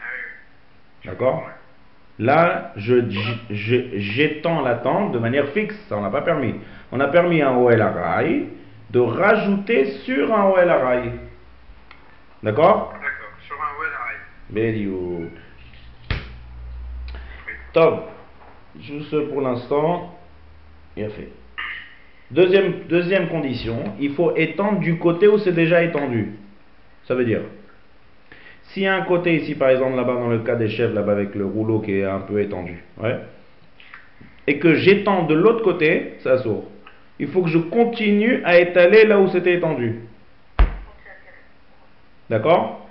Ah. D'accord? Là, je, je- je- j'étends la tente de manière fixe, ça on n'a pas permis. On a permis à un OL Arai de rajouter sur un OL Arai. D'accord Bediou. Top. Juste pour l'instant, il a fait. Deuxième, deuxième condition, il faut étendre du côté où c'est déjà étendu. Ça veut dire, s'il y a un côté ici, par exemple, là-bas, dans le cas des chefs, là-bas, avec le rouleau qui est un peu étendu, ouais, et que j'étends de l'autre côté, ça sourd. Il faut que je continue à étaler là où c'était étendu. D'accord?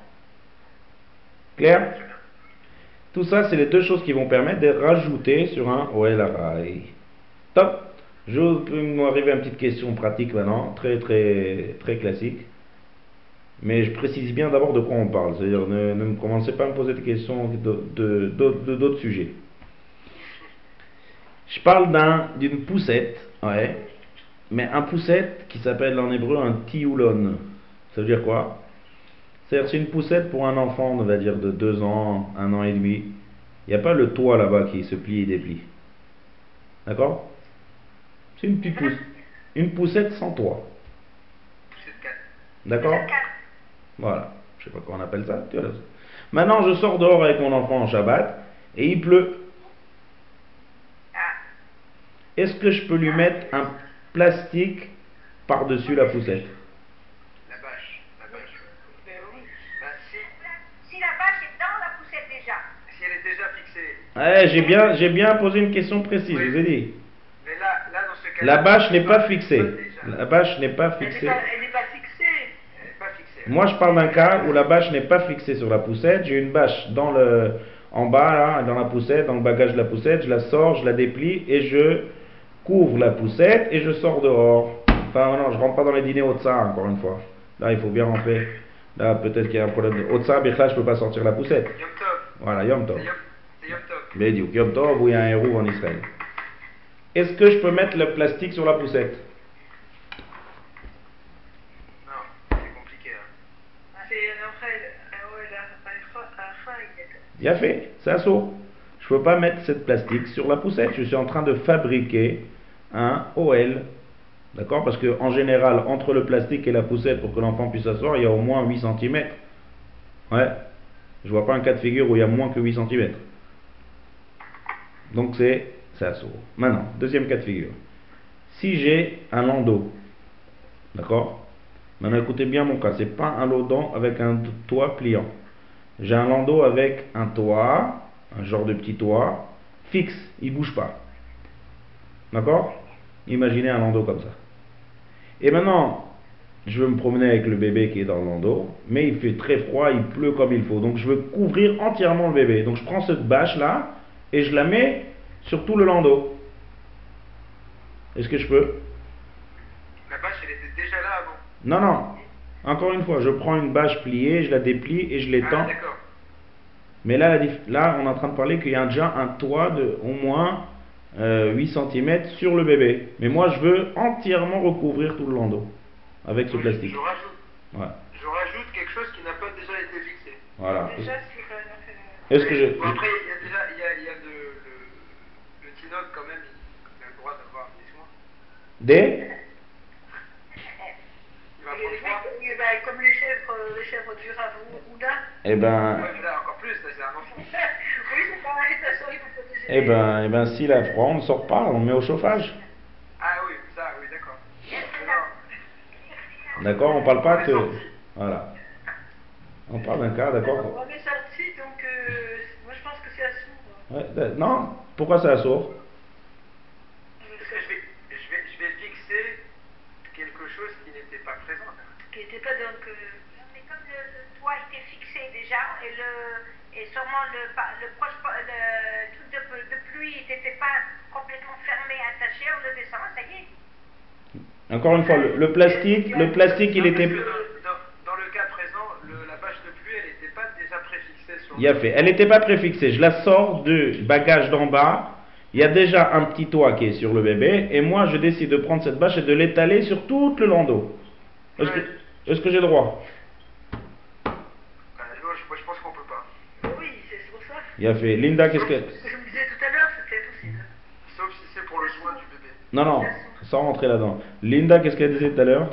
Clair Très bien. Tout ça, c'est les deux choses qui vont permettre de rajouter sur un OLRI. Top Je peux m'arriver à une petite question pratique maintenant, très très très classique. Mais je précise bien d'abord de quoi on parle. C'est-à-dire, ne, ne me commencez pas à me poser des questions de- d'autres sujets. Je parle d'un d'une poussette, ouais. Mais un poussette qui s'appelle en hébreu un tioulon. Ça veut dire quoi? C'est-à-dire c'est une poussette pour un enfant, on va dire de 2 ans, 1 an et demi. Il n'y a pas le toit là-bas qui se plie et déplie. D'accord? C'est une petite pousse, une poussette sans toit. D'accord? Voilà. Je sais pas comment on appelle ça. Maintenant, je sors dehors avec mon enfant en Shabbat et il pleut. Ah, Est-ce que je peux lui mettre un plastique par-dessus la poussette La bâche. La bâche. Ben oui. Ben, si, si la vache est dans la poussette déjà. si elle est déjà fixée. Ouais, j'ai bien, j'ai bien posé une question précise, Oui. je vous ai dit. Mais là, là dans ce cas La bâche n'est pas fixée. La bâche n'est pas fixée. elle n'est pas fixée. Elle n'est pas fixée. Moi, je parle d'un cas où la bâche n'est pas fixée sur la poussette. J'ai une bâche dans le, en bas, là, dans la poussette, dans le bagage de la poussette. Je la sors, je la déplie et je couvre la poussette et je sors dehors. Enfin, non, je rentre pas dans les dîners au tsar, encore une fois. Là, il faut bien rentrer. Là, peut-être qu'il y a un problème. de- Au tsar, Birkla, je peux pas sortir la poussette. Yom Tov. Voilà, Yom Tov. Yom, c'est Yom Tov. Bediou, Yom Tov, où il y a un héros en Israël. Est-ce que je peux mettre le plastique sur la poussette? Non, c'est compliqué. Bien fait, c'est un saut. Je peux pas mettre cette plastique sur la poussette. Je suis en train de fabriquer un OL. D'accord? Parce que en général, entre le plastique et la poussette, pour que l'enfant puisse s'asseoir, il y a au moins 8 cm. Ouais. Je vois pas un cas de figure où il y a moins que 8 cm. Donc c'est saut. Maintenant, deuxième cas de figure. Si j'ai un landau, d'accord? Maintenant écoutez bien mon cas, c'est pas un landau avec un toit pliant. J'ai un landau avec un toit, un genre de petit toit, fixe, il bouge pas. D'accord? Imaginez un landau comme ça. Et maintenant, je veux me promener avec le bébé qui est dans le landau, mais il fait très froid, il pleut comme il faut. Donc je veux couvrir entièrement le bébé. Donc je prends cette bâche là et je la mets sur tout le landau. Est-ce que je peux? La bâche, elle était déjà là avant. Non, non. Encore une fois, je prends une bâche pliée, je la déplie et je l'étends. Ah, d'accord. Mais là, la là, on est en train de parler qu'il y a déjà un toit de au moins euh, 8 cm sur le bébé. Mais moi, je veux entièrement recouvrir tout le landau avec ce plastique. Je rajoute, Ouais. je rajoute quelque chose qui n'a pas déjà été fixé. Voilà. Déjà. Est-ce que je. Bon, après, il y a déjà il y a, il y a le, le, le Tinoc quand même, il a le droit d'avoir des soins. Des? Il va eh ben, comme les chèvres, les chèvres du Ravouda. Eh ben. Ouais, là, encore plus, là, c'est un enfant. oui, c'est pareil, de toute façon, il faut protéger. Eh ben, eh ben, s'il a froid, on ne sort pas, on le met au chauffage. Ah oui, ça, oui, d'accord. D'accord On parle pas que. Voilà. On parle d'un cas, d'accord On est sorti, donc euh, moi je pense que c'est à sourd. Ouais, d- Non Pourquoi ça sourd Parce que je vais, je, vais, je vais fixer quelque chose qui n'était pas présent. Qui n'était pas donc. euh, Mais comme le, toit était fixé déjà et le et sûrement le, le, proche, le truc de, de pluie n'était pas complètement fermé, attaché, on le descend, ça y est. Encore une fois, le, le plastique, le plastique, il était. parce que Dans, dans- dans le cas présent, le- la bâche de pluie, elle n'était pas déjà préfixée sur Il y a fait. Elle n'était pas préfixée. Je la sors du bagage d'en bas. Il y a déjà un petit toit qui est sur le bébé. Et moi, je décide de prendre cette bâche et de l'étaler sur tout le landau. Est-ce que, est-ce que j'ai le droit? Ah, moi, je, moi, je pense qu'on peut pas. Oui, c'est pour ça. Il a fait. Linda, qu'est-ce que. Ce que je me disais tout à l'heure, c'était possible. Sauf si c'est pour le soin du bébé. Non, non, sans rentrer là-dedans. Linda, qu'est-ce qu'elle disait tout à l'heure?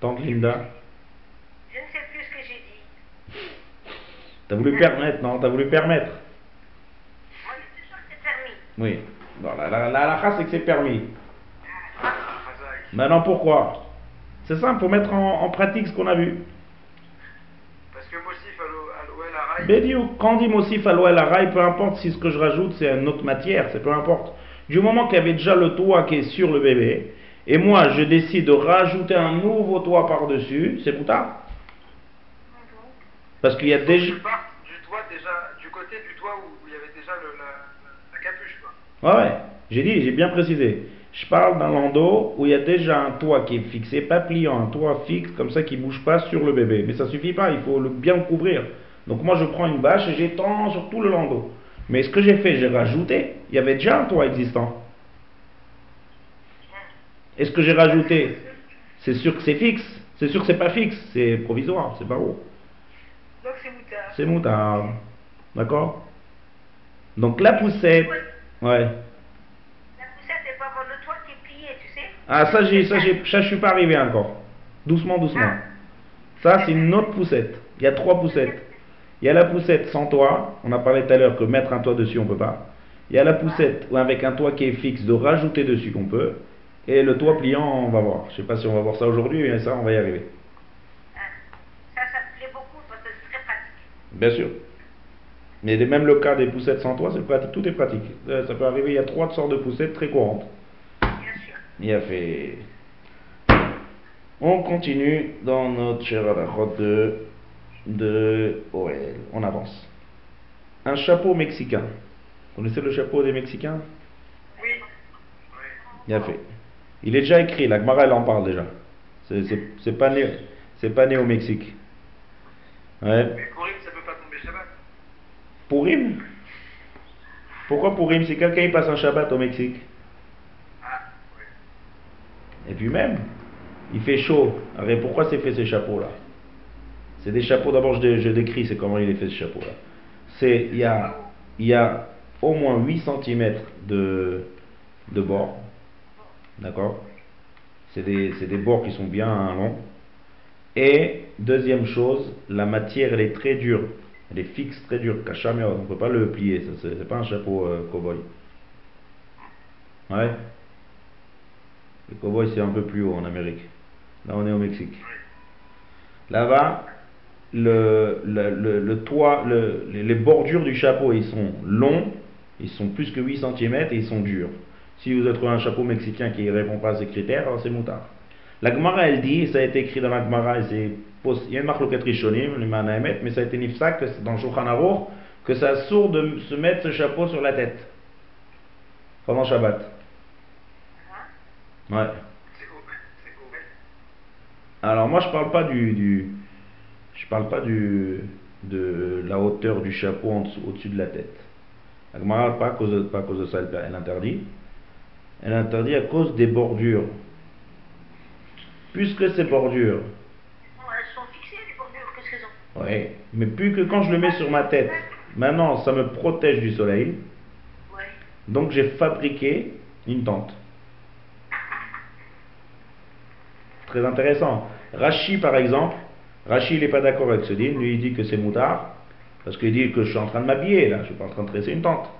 Tante Linda. Je ne sais plus ce que j'ai dit. T'as voulu permettre, non T'as voulu permettre Moi, je suis sûre que c'est permis. Oui. Bon, la, la, la, la race, c'est que c'est permis. Ah. Maintenant, pourquoi? C'est simple, faut mettre en, en pratique ce qu'on a vu. Parce que Mossif à l'OL quand on dit Mossif à l'OL peu importe si ce que je rajoute c'est une autre matière, c'est peu importe. Du moment qu'il y avait déjà le toit qui est sur le bébé, et moi je décide de rajouter un nouveau toit par-dessus, c'est boutard. Parce qu'il y a déjà. du toit déjà, du côté du toit où il y avait déjà le- la, la capuche, quoi. Ouais, ouais, j'ai dit, j'ai bien précisé. Je parle d'un landau où il y a déjà un toit qui est fixé, pas pliant, un toit fixe comme ça qui bouge pas sur le bébé. Mais ça suffit pas, il faut le, bien le couvrir. Donc moi je prends une bâche et j'étends sur tout le landau. Mais ce que j'ai fait, j'ai rajouté. Il y avait déjà un toit existant. Et ce que j'ai rajouté, c'est sûr que c'est fixe. C'est sûr que c'est pas fixe, c'est provisoire, c'est pas haut. Donc c'est moutard. C'est moutarde. D'accord? Donc la poussette. Ouais. La poussette, peut avoir le toit qui est plié, tu sais. Ah, ça, j'ai, ça, j'ai, ça, je suis pas arrivé encore. Doucement, doucement. Ça, c'est une autre poussette. Il y a trois poussettes. Il y a la poussette sans toit. On a parlé tout à l'heure que mettre un toit dessus, on peut pas. Il y a la poussette ou avec un toit qui est fixe de rajouter dessus qu'on peut. Et le toit pliant, on va voir. Je sais pas si on va voir ça aujourd'hui, mais ça, on va y arriver. Hein. Ça, ça me plaît beaucoup parce que c'est très pratique. Bien sûr. Mais même le cas des poussettes sans toit, c'est pratique. Tout est pratique. Euh, Ça peut arriver. Il y a trois sortes de poussettes très courantes. Bien sûr. Il a fait. On continue dans notre cher Arachot de, de OL. On avance. Un chapeau mexicain. Vous connaissez le chapeau des Mexicains? Oui. A fait. Il est déjà écrit, la Gemara elle en parle déjà. C'est- pas, né- c'est pas né au Mexique. Ouais. Mais Corinne, ça peut pas tomber Shabbat. Purim Pourquoi Purim Si quelqu'un il passe un Shabbat au Mexique. Et puis même, il fait chaud. Alors pourquoi c'est fait ces chapeaux-là C'est des chapeaux, d'abord je, dé- je décris c'est comment il est fait ce chapeau-là. C'est, il y a, y a au moins 8 cm de, bord. D'accord? C'est des, c'est des bords qui sont bien longs. Et deuxième chose, la matière elle est très dure. Elle est fixe, très dure. Cachamia, on ne peut pas le plier. ça, C'est pas un chapeau euh, cow-boy. Ouais le cowboy, c'est un peu plus haut en Amérique. Là, on est au Mexique. Là-bas, le, le, le, le toit, le- les bordures du chapeau, ils sont longs, ils sont plus que 8 cm et ils sont durs. Si vous trouvé un chapeau mexicain qui ne répond pas à ces critères, alors c'est moutard. La Gemara, elle dit, ça a été écrit dans la Gemara, et c'est il y a une marque rishonim, mais ça a été nifsak, que c'est dans Shulchan Aruch, que ça sourd de se mettre ce chapeau sur la tête pendant Shabbat. Ouais. C'est Ovel. Alors moi je parle pas du, du je parle pas du de la hauteur du chapeau au-dessus de la tête. La Gemara, pas à cause de, pas à cause de ça elle, elle interdit. Elle interdit à cause des bordures. Puisque ces bordures, Bon, elles sont fixées, les bordures, mais plus que quand je le mets sur ma tête, maintenant ça me protège du soleil. Ouais. Donc j'ai fabriqué une tente. Très intéressant. Rashi par exemple, Rashi il n'est pas d'accord avec ce lui il dit que c'est moutard, parce qu'il dit que je suis en train de m'habiller là, je suis pas en train de tresser une tente.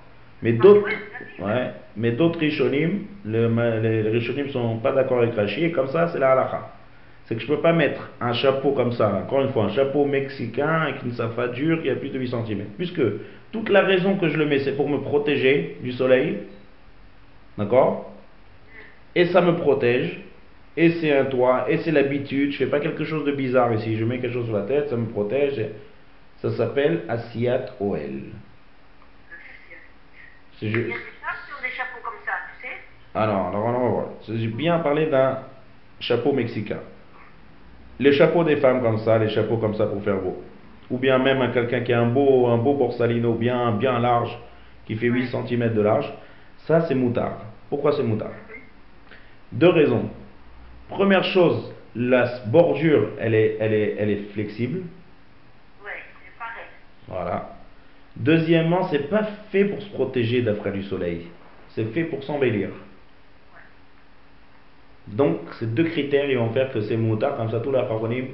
Mais d'autres, ouais, mais d'autres Rishonim, le- les Rishonim sont pas d'accord avec Rashi, et comme ça c'est la halakha. C'est que je peux pas mettre un chapeau comme ça, encore une fois, un chapeau mexicain avec une dure qui a plus de 8 cm. Puisque toute la raison que je le mets, c'est pour me protéger du soleil. D'accord? Et ça me protège. Et c'est un toit. Et c'est l'habitude. Je fais pas quelque chose de bizarre ici. Je mets quelque chose sur la tête, ça me protège. Ça s'appelle Asiat OL. C'est Il y a des femmes qui ont des chapeaux comme ça, tu sais? alors, alors, on va voir. J'ai bien parlé d'un chapeau mexicain. Les chapeaux des femmes comme ça, les chapeaux comme ça pour faire beau. Ou bien même un- quelqu'un qui a un beau, un beau borsalino bien, bien large, qui fait 8 cm de large. Ça, c'est moutard. Pourquoi c'est moutard Deux raisons. Première chose, la bordure, elle est, elle est, elle est flexible. Ouais, c'est pareil. Voilà. Deuxièmement, c'est pas fait pour se protéger d'après du soleil. C'est fait pour s'embellir. Donc, ces deux critères, vont faire que c'est moutard, comme ça, tous les Acharonim,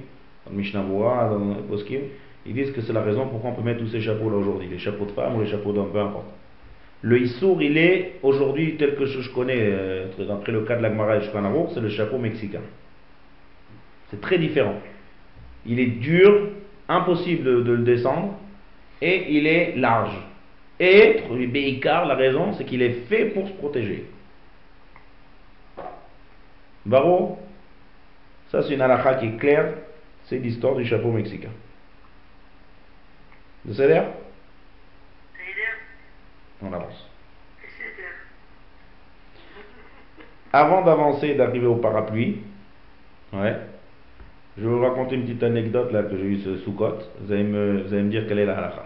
dans Mishnah dans Poskim, ils disent que c'est la raison pourquoi on peut mettre tous ces chapeaux-là aujourd'hui, les chapeaux de femmes ou les chapeaux d'hommes, peu importe. Le Issour, il est, aujourd'hui, tel que je, connais, euh, d'après le cas de l'Agmara et Aruch, c'est le chapeau mexicain. C'est très différent. Il est dur, impossible de, le descendre, et il est large. Et, Beikar, la raison, c'est qu'il est fait pour se protéger. Baro, ça c'est une halakha qui est claire, c'est l'histoire du chapeau mexicain. Seder? Seder, On avance. Avant d'avancer et d'arriver au parapluie, ouais, je vais vous raconter une petite anecdote là que j'ai eu ce Soukot. Vous allez me, vous allez me dire quelle est la halakha.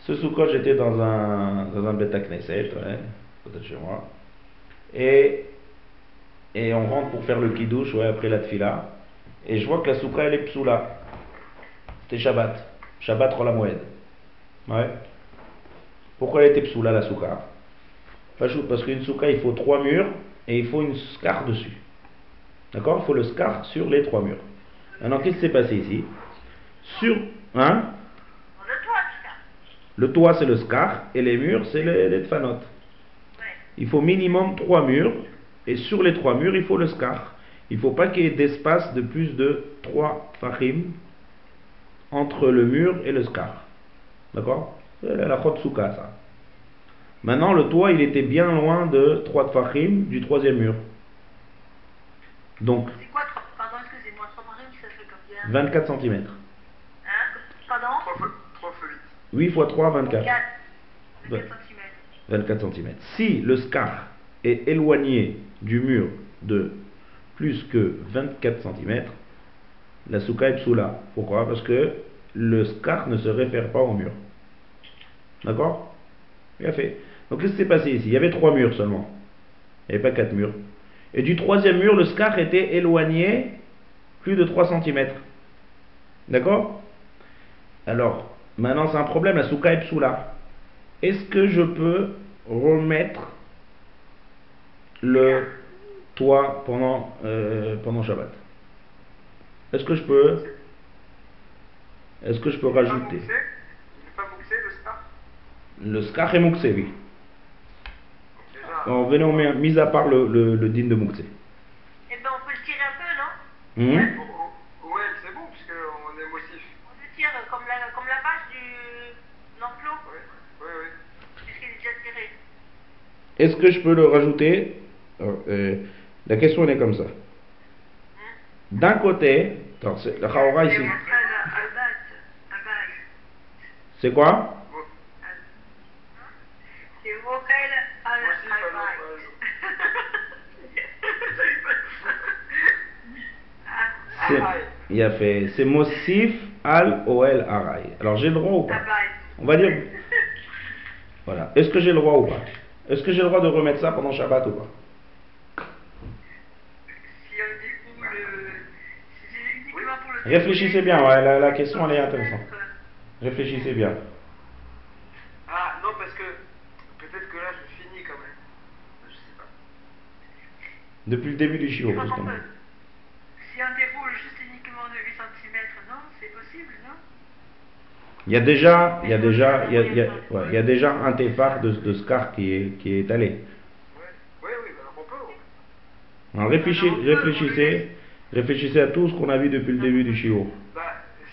Ce Soukot, j'étais dans un, dans un Beta Knesset, ouais, de chez moi. Et, et on rentre pour faire le kiddush, ouais, après la tfila. Et je vois que la soukha, elle est psoula. C'était Shabbat. Shabbat Rola Moed. Ouais. Pourquoi elle était psoula, la soukha? Parce qu'une soukha, il faut trois murs et il faut une scar dessus. D'accord? Il faut le scar sur les trois murs. Maintenant, qu'est-ce qui s'est passé ici? Sur. Hein? Le toit, c'est le scar et les murs, c'est les, les. Il faut minimum trois murs et sur les trois murs, il faut le scar. Il ne faut pas qu'il y ait d'espace de plus de 3 fachim entre le mur et le scar. D'accord? C'est la chotsuka, ça. Maintenant, le toit, il était bien loin de 3 fachim du troisième mur. Donc, C'est quoi, pardon, excusez-moi, trois marines, ça fait combien? 24 cm. Hein? Pardon? 3 fois, 3 fois 8. 8 x 3, 24. 4. 24 cm. 24 cm. Si le scar est éloigné du mur de plus que 24 cm, la souka est psoula. Pourquoi? Parce que le scar ne se réfère pas au mur. D'accord? Bien fait. Donc qu'est-ce qui s'est passé ici? Il y avait trois murs seulement. Il n'y avait pas quatre murs. Et du troisième mur, le scar était éloigné plus de 3 cm. D'accord? Alors, maintenant c'est un problème, la souka est. Est-ce que je peux remettre le toit pendant, euh, pendant Shabbat Est-ce que je peux Est-ce que je peux rajouter le scar est mouxé, oui. Alors, venez, on met, mis à part le, le, le din de mouxé. Eh ben, on peut le tirer un peu, non Hmm Ouais, c'est bon, puisqu'on est motif. On le tire comme la, comme la vache du l'enclos, Oui, oui, oui. puisqu'il est déjà tiré? Est-ce que je peux le rajouter? Euh, La question est comme ça. D'un côté, attends, le ici, c'est quoi? Il a fait, c'est Mosif al Oel Arai. Alors j'ai le droit ou pas? On va dire, voilà. Est-ce que j'ai le droit ou pas? Est-ce que j'ai le droit de remettre ça pendant Shabbat ou pas? Réfléchissez bien, ouais, la, la question elle est intéressante. Réfléchissez bien. Ah, non, parce que peut-être que là, je finis quand même. Je sais pas. Depuis le début du qu'on justement. peut. Si on déroule juste uniquement de 8 cm, non C'est possible, non? Il y a déjà, il y a déjà, il y a, il y a- ouais, il y a déjà un tefar de, de Scar qui est, qui est étalé. Ouais, oui, oui, bah, on peut. Alors réfléchissez, réfléchissez, réfléchissez à tout ce qu'on a vu depuis le début du shiur. Bah,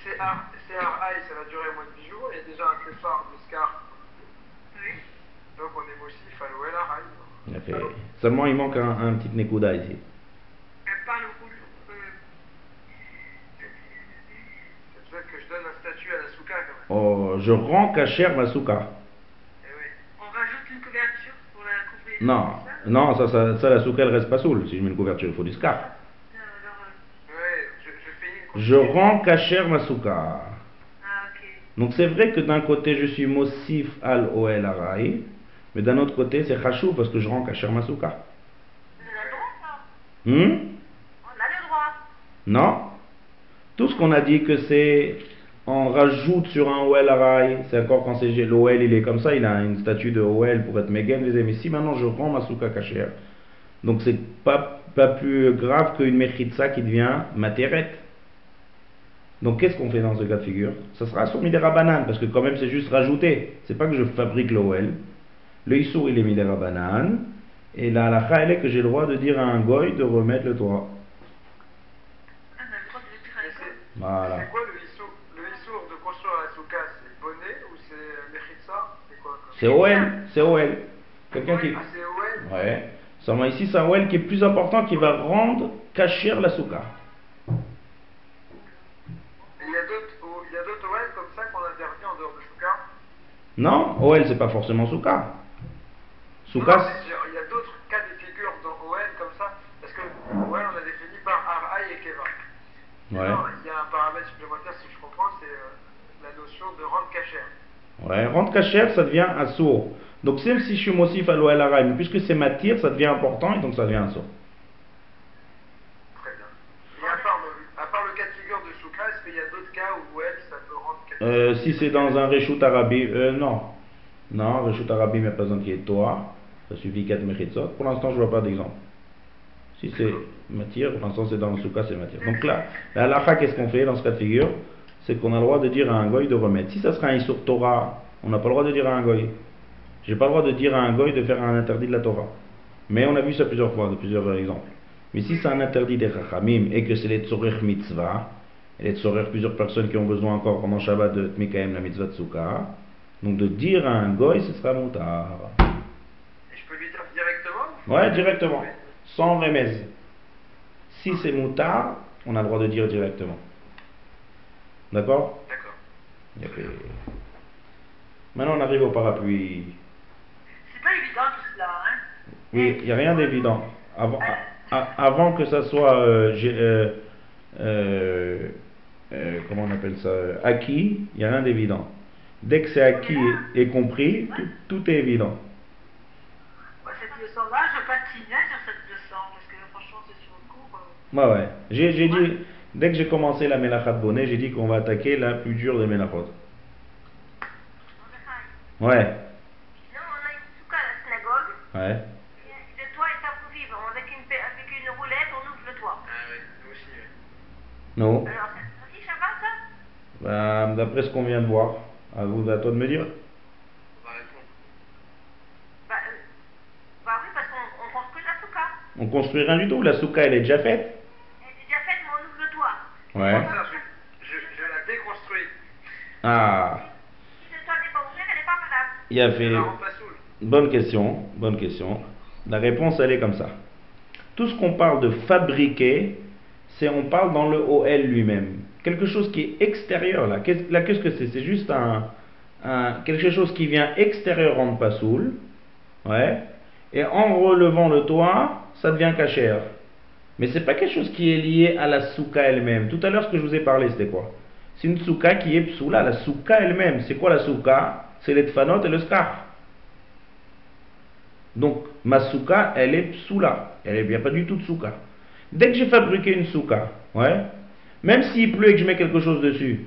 high, ça va durer moins de 10 jours. Il y a déjà un très fort de Scar. Oui. Donc on est motif à l'OL à high. Il a fait- Seulement il manque un, un petit nekuda ici. Elle parle au rouge. Euh, C'est peut-être que je donne un statut à la souka quand même. Oh, je rends cachère ma souka. Eh oui. on rajoute une couverture pour la couvrir. Non, non, ça, ça, ça, la souka elle reste pas saoule. Si je mets une couverture, il faut du scar. Non, alors, euh, Ouais, je, je rends cachère ma souka. Ah. Donc c'est vrai que d'un côté je suis Mosif al Oel Arai, mais d'un autre côté c'est Chachou parce que je rends cachère ma souka. On a le droit, ça? Hmm? On a le droit. Non? Tout ce qu'on a dit que c'est on rajoute sur un OL Arai, c'est encore quand c'est l'OL il est comme ça, il a une statue de OL pour être Megan, les amis. Si maintenant je rends ma souka cachère, donc c'est pas, pas plus grave qu'une Mechitsa qui devient Materet. Donc qu'est-ce qu'on fait dans ce cas de figure? Ça sera sur Midera Banane, parce que quand même c'est juste rajouter. C'est pas que je fabrique l'OL. Le Issour il est Midera Banane, et la halakha elle est que j'ai le droit de dire à un goy de remettre le toit. Ah, Voilà. c'est quoi le issour? Le issour de construire la souka, c'est bonnet ou c'est mechitsa? C'est quoi comme- C'est OL, c'est OL. Quelqu'un qui. Ah, c'est OL Ouais. Seulement ici, c'est un OL qui est plus important, qui va rendre cachère la souka. Et Il y a d'autres il y a d'autres OL comme ça qu'on a des Non, OL c'est pas forcément Souka. Non, Souka, mais il y a d'autres cas de figure dans OL comme ça, parce que OL on a défini par Araï et Keva. Ouais. Non, il y a un paramètre supplémentaire, si je comprends, c'est euh, la notion de rente cachère. ouais, rentre cachère, ça devient un sourd. Donc même si je suis mossif à l'OL Araï, mais puisque c'est matière, ça devient important et donc ça devient un sourd. Très bien. Et à part, le, à part le cas de figure de Souka, est-ce qu'il y a d'autres cas où OL ça peut rendre cachère Euh, si c'est dans un Reshut Arabi, euh, non. Non, Reshut Arabi, besoin qu'il y ait Torah. Ça suffit 4 Mechitzot. Pour l'instant, je vois pas d'exemple. Si c'est matière, pour l'instant, c'est dans le Souka, c'est matière. Donc là, la halakha, qu'est-ce qu'on fait dans ce cas de figure? C'est qu'on a le droit de dire à un goy de remettre. Si ça sera un Isur Torah, on n'a pas le droit de dire à un goy. J'ai pas le droit de dire à un goy de faire un interdit de la Torah. Mais on a vu ça plusieurs fois, de plusieurs exemples. Mais si c'est un interdit des Chachamim et que c'est les Tzorech Mitzvah, et les Tzorech, plusieurs personnes qui ont besoin encore pendant Shabbat de Tmekaim la Mitzvah de Souka, donc de dire à un goy, ce sera moutar. Et je peux lui dire directement? Ou- Ouais, directement. Sans remez. Si c'est moutar, on a le droit de dire directement. D'accord? D'accord. Maintenant, on arrive au parapluie. C'est pas évident tout cela, hein? Oui, il n'y a rien d'évident. Avant, avant que ça soit euh, euh, euh, comment on appelle ça? Acquis, il n'y a rien d'évident. Dès que c'est acquis et, compris, tout, tout est évident. Moi, Cette leçon-là, je patinais sur cette leçon, parce que franchement, c'est sur le cours. euh, Ouais, ouais. J'ai j'ai dit, dès que j'ai commencé la Melachat Bonnet, j'ai dit qu'on va attaquer la plus dure des Melachot. Ouais, Sinon, on a une souka à la synagogue. ouais. et Le toit est amovible. Avec une, avec une roulette, on ouvre le toit. Ah oui, nous aussi. oui. Non Alors, Bah, D'après ce qu'on vient de voir, à vous, à toi de me dire. On va répondre. oui, parce qu'on on construit la souka. On construit rien du tout, la souka elle est déjà faite. Elle est déjà faite, mais on ouvre le toit. Ouais. Je, je, je la déconstruis. Ah, Si le toit n'est pas ouvert, elle n'est pas valable. il a Je fait. la rends pas saoule. Bonne question, bonne question. La réponse, elle est comme ça. Tout ce qu'on parle de fabriquer, c'est on parle dans le OL lui-même. Quelque chose qui est extérieur, là. Qu'est-ce là, qu'est-ce que c'est? C'est juste un, quelque chose qui vient extérieur en pasoul. Ouais. Et en relevant le toit, ça devient cachère. Mais c'est pas quelque chose qui est lié à la souka elle-même. Tout à l'heure, ce que je vous ai parlé, c'était quoi? C'est une souka qui est psoula. La souka elle-même, c'est quoi la souka? C'est les tfanot et le scar. Donc, ma souka, elle est psoula. Il n'y a pas du tout de souka. Dès que j'ai fabriqué une souka, ouais, même s'il pleut et que je mets quelque chose dessus,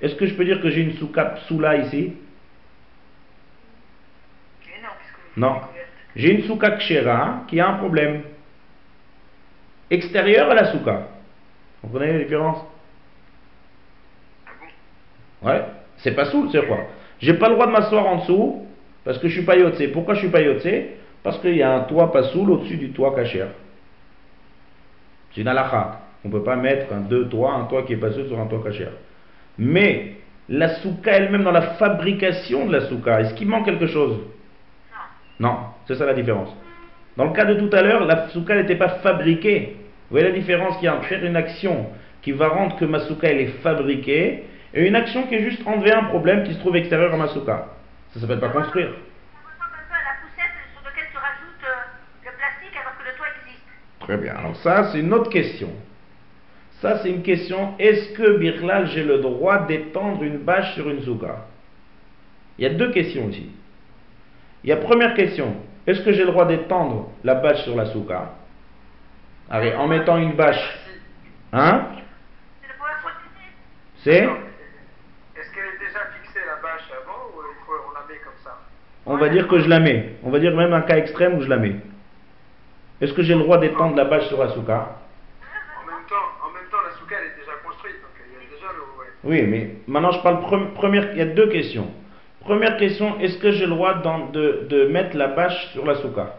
est-ce que je peux dire que j'ai une souka psoula ici? Non. J'ai une souka kshera qui a un problème. Extérieur à la souka. Vous comprenez la différence? Ah Ouais. C'est pas soul, c'est quoi? J'ai pas le droit de m'asseoir en dessous parce que je suis pas. Pourquoi je suis pas yotzé Parce qu'il y a un toit pas soul au-dessus du toit kacher. C'est une halakha. On peut pas mettre un deux toits, un toit qui est pas soul sur un toit kacher. Mais la souka elle-même dans la fabrication de la souka, est-ce qu'il manque quelque chose? Non. Non, c'est ça la différence. Dans le cas de tout à l'heure, la souka n'était pas fabriquée. Vous voyez la différence qu'il y a entre faire une action qui va rendre que ma souka elle est fabriquée et une action qui est juste enlever un problème qui se trouve extérieur à ma souka. Ça s'appelle pas construire. Ça ressemble un peu à la poussette sur laquelle tu rajoutes le plastique alors que le toit existe? Très bien. Alors ça, c'est une autre question. Ça, c'est une question. Est-ce que, Birlal, j'ai le droit d'étendre une bâche sur une souka Il y a deux questions ici. Il y a première question. Est-ce que j'ai le droit d'étendre la bâche sur la souka Allez, en mettant une bâche. Hein? C'est? Est-ce qu'elle est déjà fixée la bâche avant ou il faut, on la met comme ça? On va dire que je la mets. On va dire même un cas extrême où je la mets. Est-ce que j'ai le droit d'étendre la bâche sur la souka En même temps, en même temps la souka elle est déjà construite, donc il y a déjà le. Ouais. Oui, mais maintenant je parle pre- première. Il y a deux questions. Première question, est-ce que j'ai le droit d'en- de, de mettre la bâche sur la souka?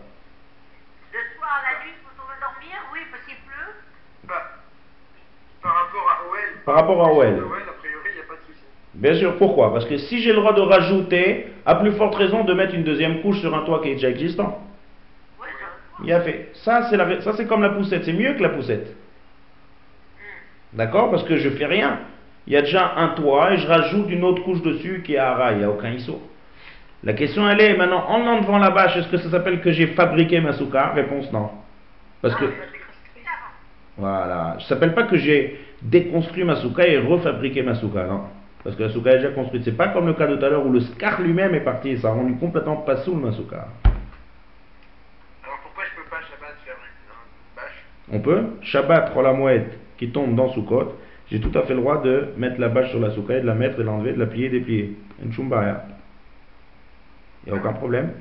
Le soir, la nuit, quand on veut dormir, oui, parce qu'il pleut. Bah, par rapport à OL. Par rapport à OL. A priori, il n'y a pas de souci. Bien sûr, pourquoi? Parce que si j'ai le droit de rajouter, à plus forte raison de mettre une deuxième couche sur un toit qui est déjà existant. Oui, ça. Il a fait. Ça, c'est la- ça, c'est comme la poussette. C'est mieux que la poussette. D'accord? Parce que je fais rien. Il y a déjà un toit et je rajoute une autre couche dessus qui est rail. Il n'y a aucun ISO. La question elle est maintenant en enlevant la bâche, est-ce que ça s'appelle que j'ai fabriqué ma souka? Réponse non. Parce que Ah, voilà, ça s'appelle pas que j'ai déconstruit ma souka et refabriqué ma souka, non. Parce que la souka est déjà construite. C'est pas comme le cas de tout à l'heure où le scar lui-même est parti et ça a rendu complètement pas sous ma souka. Alors pourquoi je peux pas Shabbat faire une, bâche On peut Shabbat, la mouette qui tombe dans Sukkot, j'ai tout à fait le droit de mettre la bâche sur la souka et de la mettre, de l'enlever, de la plier, déplier. Une chumbaya. Il n'y a aucun problème.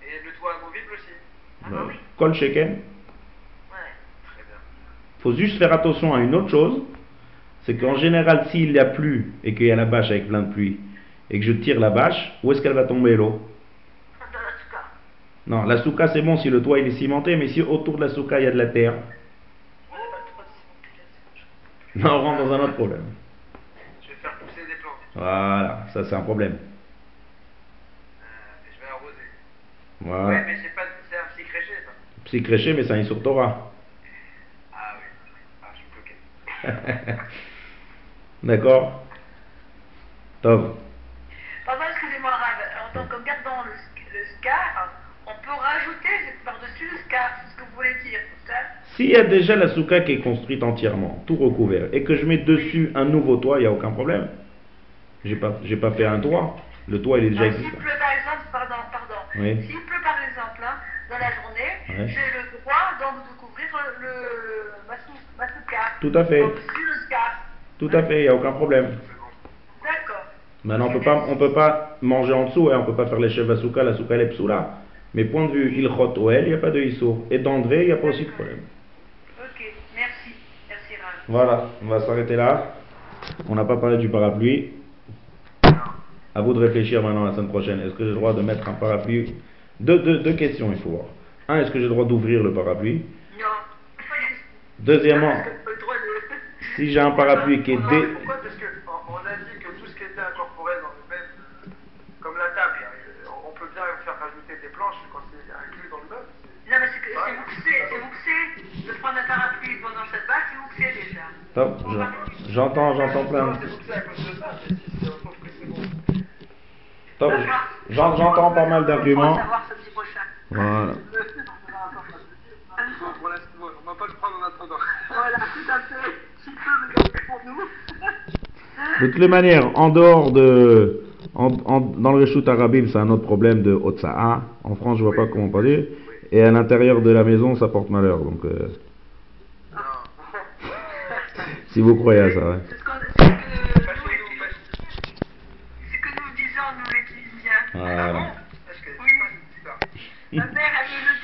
Et le toit amovible aussi Ah bah oui. Kol sheken. Ouais. Très bien. faut juste faire attention à une autre chose, c'est qu'en général, s'il n'y a plu et qu'il y a la bâche avec plein de pluie, et que je tire la bâche, où est-ce qu'elle va tomber l'eau? Dans la souka. Non, la souka c'est bon si le toit il est cimenté, mais si autour de la souka il y a de la terre, On n'a pas le droit de là, on rentre dans un autre problème. Je vais faire pousser des plantes. Voilà, ça c'est un problème. Euh, je vais arroser. Voilà. Ouais, mais c'est pas c'est un petit créché ça. Psy créché, mais c'est un sur Torah. Ah oui. Ah, je suis bloqué. D'accord Top. Pardon, excusez-moi, Rav. En tant que gardant le scar, on peut rajouter par-dessus c'est ce que vous voulez dire, c'est ça S'il y a déjà la souka qui est construite entièrement, tout recouvert, et que je mets dessus un nouveau toit, il n'y a aucun problème. J'ai pas, j'ai pas fait un toit. Le toit il est déjà Alors, S'il existant. pleut par exemple, pardon, pardon. Oui. S'il pleut par exemple, hein, dans la journée, Ouais. j'ai le droit donc de couvrir le, ma, sou- ma souka. Tout à fait. Le. Tout à fait, il n'y a aucun problème. D'accord. Maintenant, on peut pas, on peut pas manger en dessous, et on peut pas faire les cheveux à souka, la souka elle est psoula. Mais point de vue ilchot oel, il n'y a pas de issour. Et d'André, il n'y a pas aussi de problème. Ok, merci. Merci, Rav. Voilà, on va s'arrêter là. On n'a pas parlé du parapluie. À vous de réfléchir maintenant la semaine prochaine. Est-ce que j'ai le droit de mettre un parapluie? Deux, deux, deux questions, il faut voir. Un, est-ce que j'ai le droit d'ouvrir le parapluie? Non. Deuxièmement, si j'ai un parapluie qui est dé... mais pourquoi Parce que on, on a dit que tout ce qui était incorporel dans le meuble, euh, comme la table, euh, on peut bien faire rajouter des planches quand c'est inclus dans le meuble. c'est- Non, mais c'est que c'est vouxé, c'est vouxé de prendre un parapluie pendant cette bâche, c'est vouxé déjà. Top, j'en- j'entends, j'entends plein. C'est mais si si c'est. Top, j'en- j'entends pas mal On va d'arguments. savoir samedi prochain. Voilà. On va pas le prendre en attendant. Voilà, tout à fait. Peut me garder pour nous. De toutes les manières, en dehors de. En, en- dans le Reshut Arabim, c'est un autre problème de Otsa'a. En France, je vois pas comment on peut dire. Et à l'intérieur de la maison, ça porte malheur. Donc, euh. Si vous croyez à ça, ouais. C'est ce que nous, disons, nous les Tunisiens. Voilà. Parce que Oui. c'est pas- Ma mère, elle me le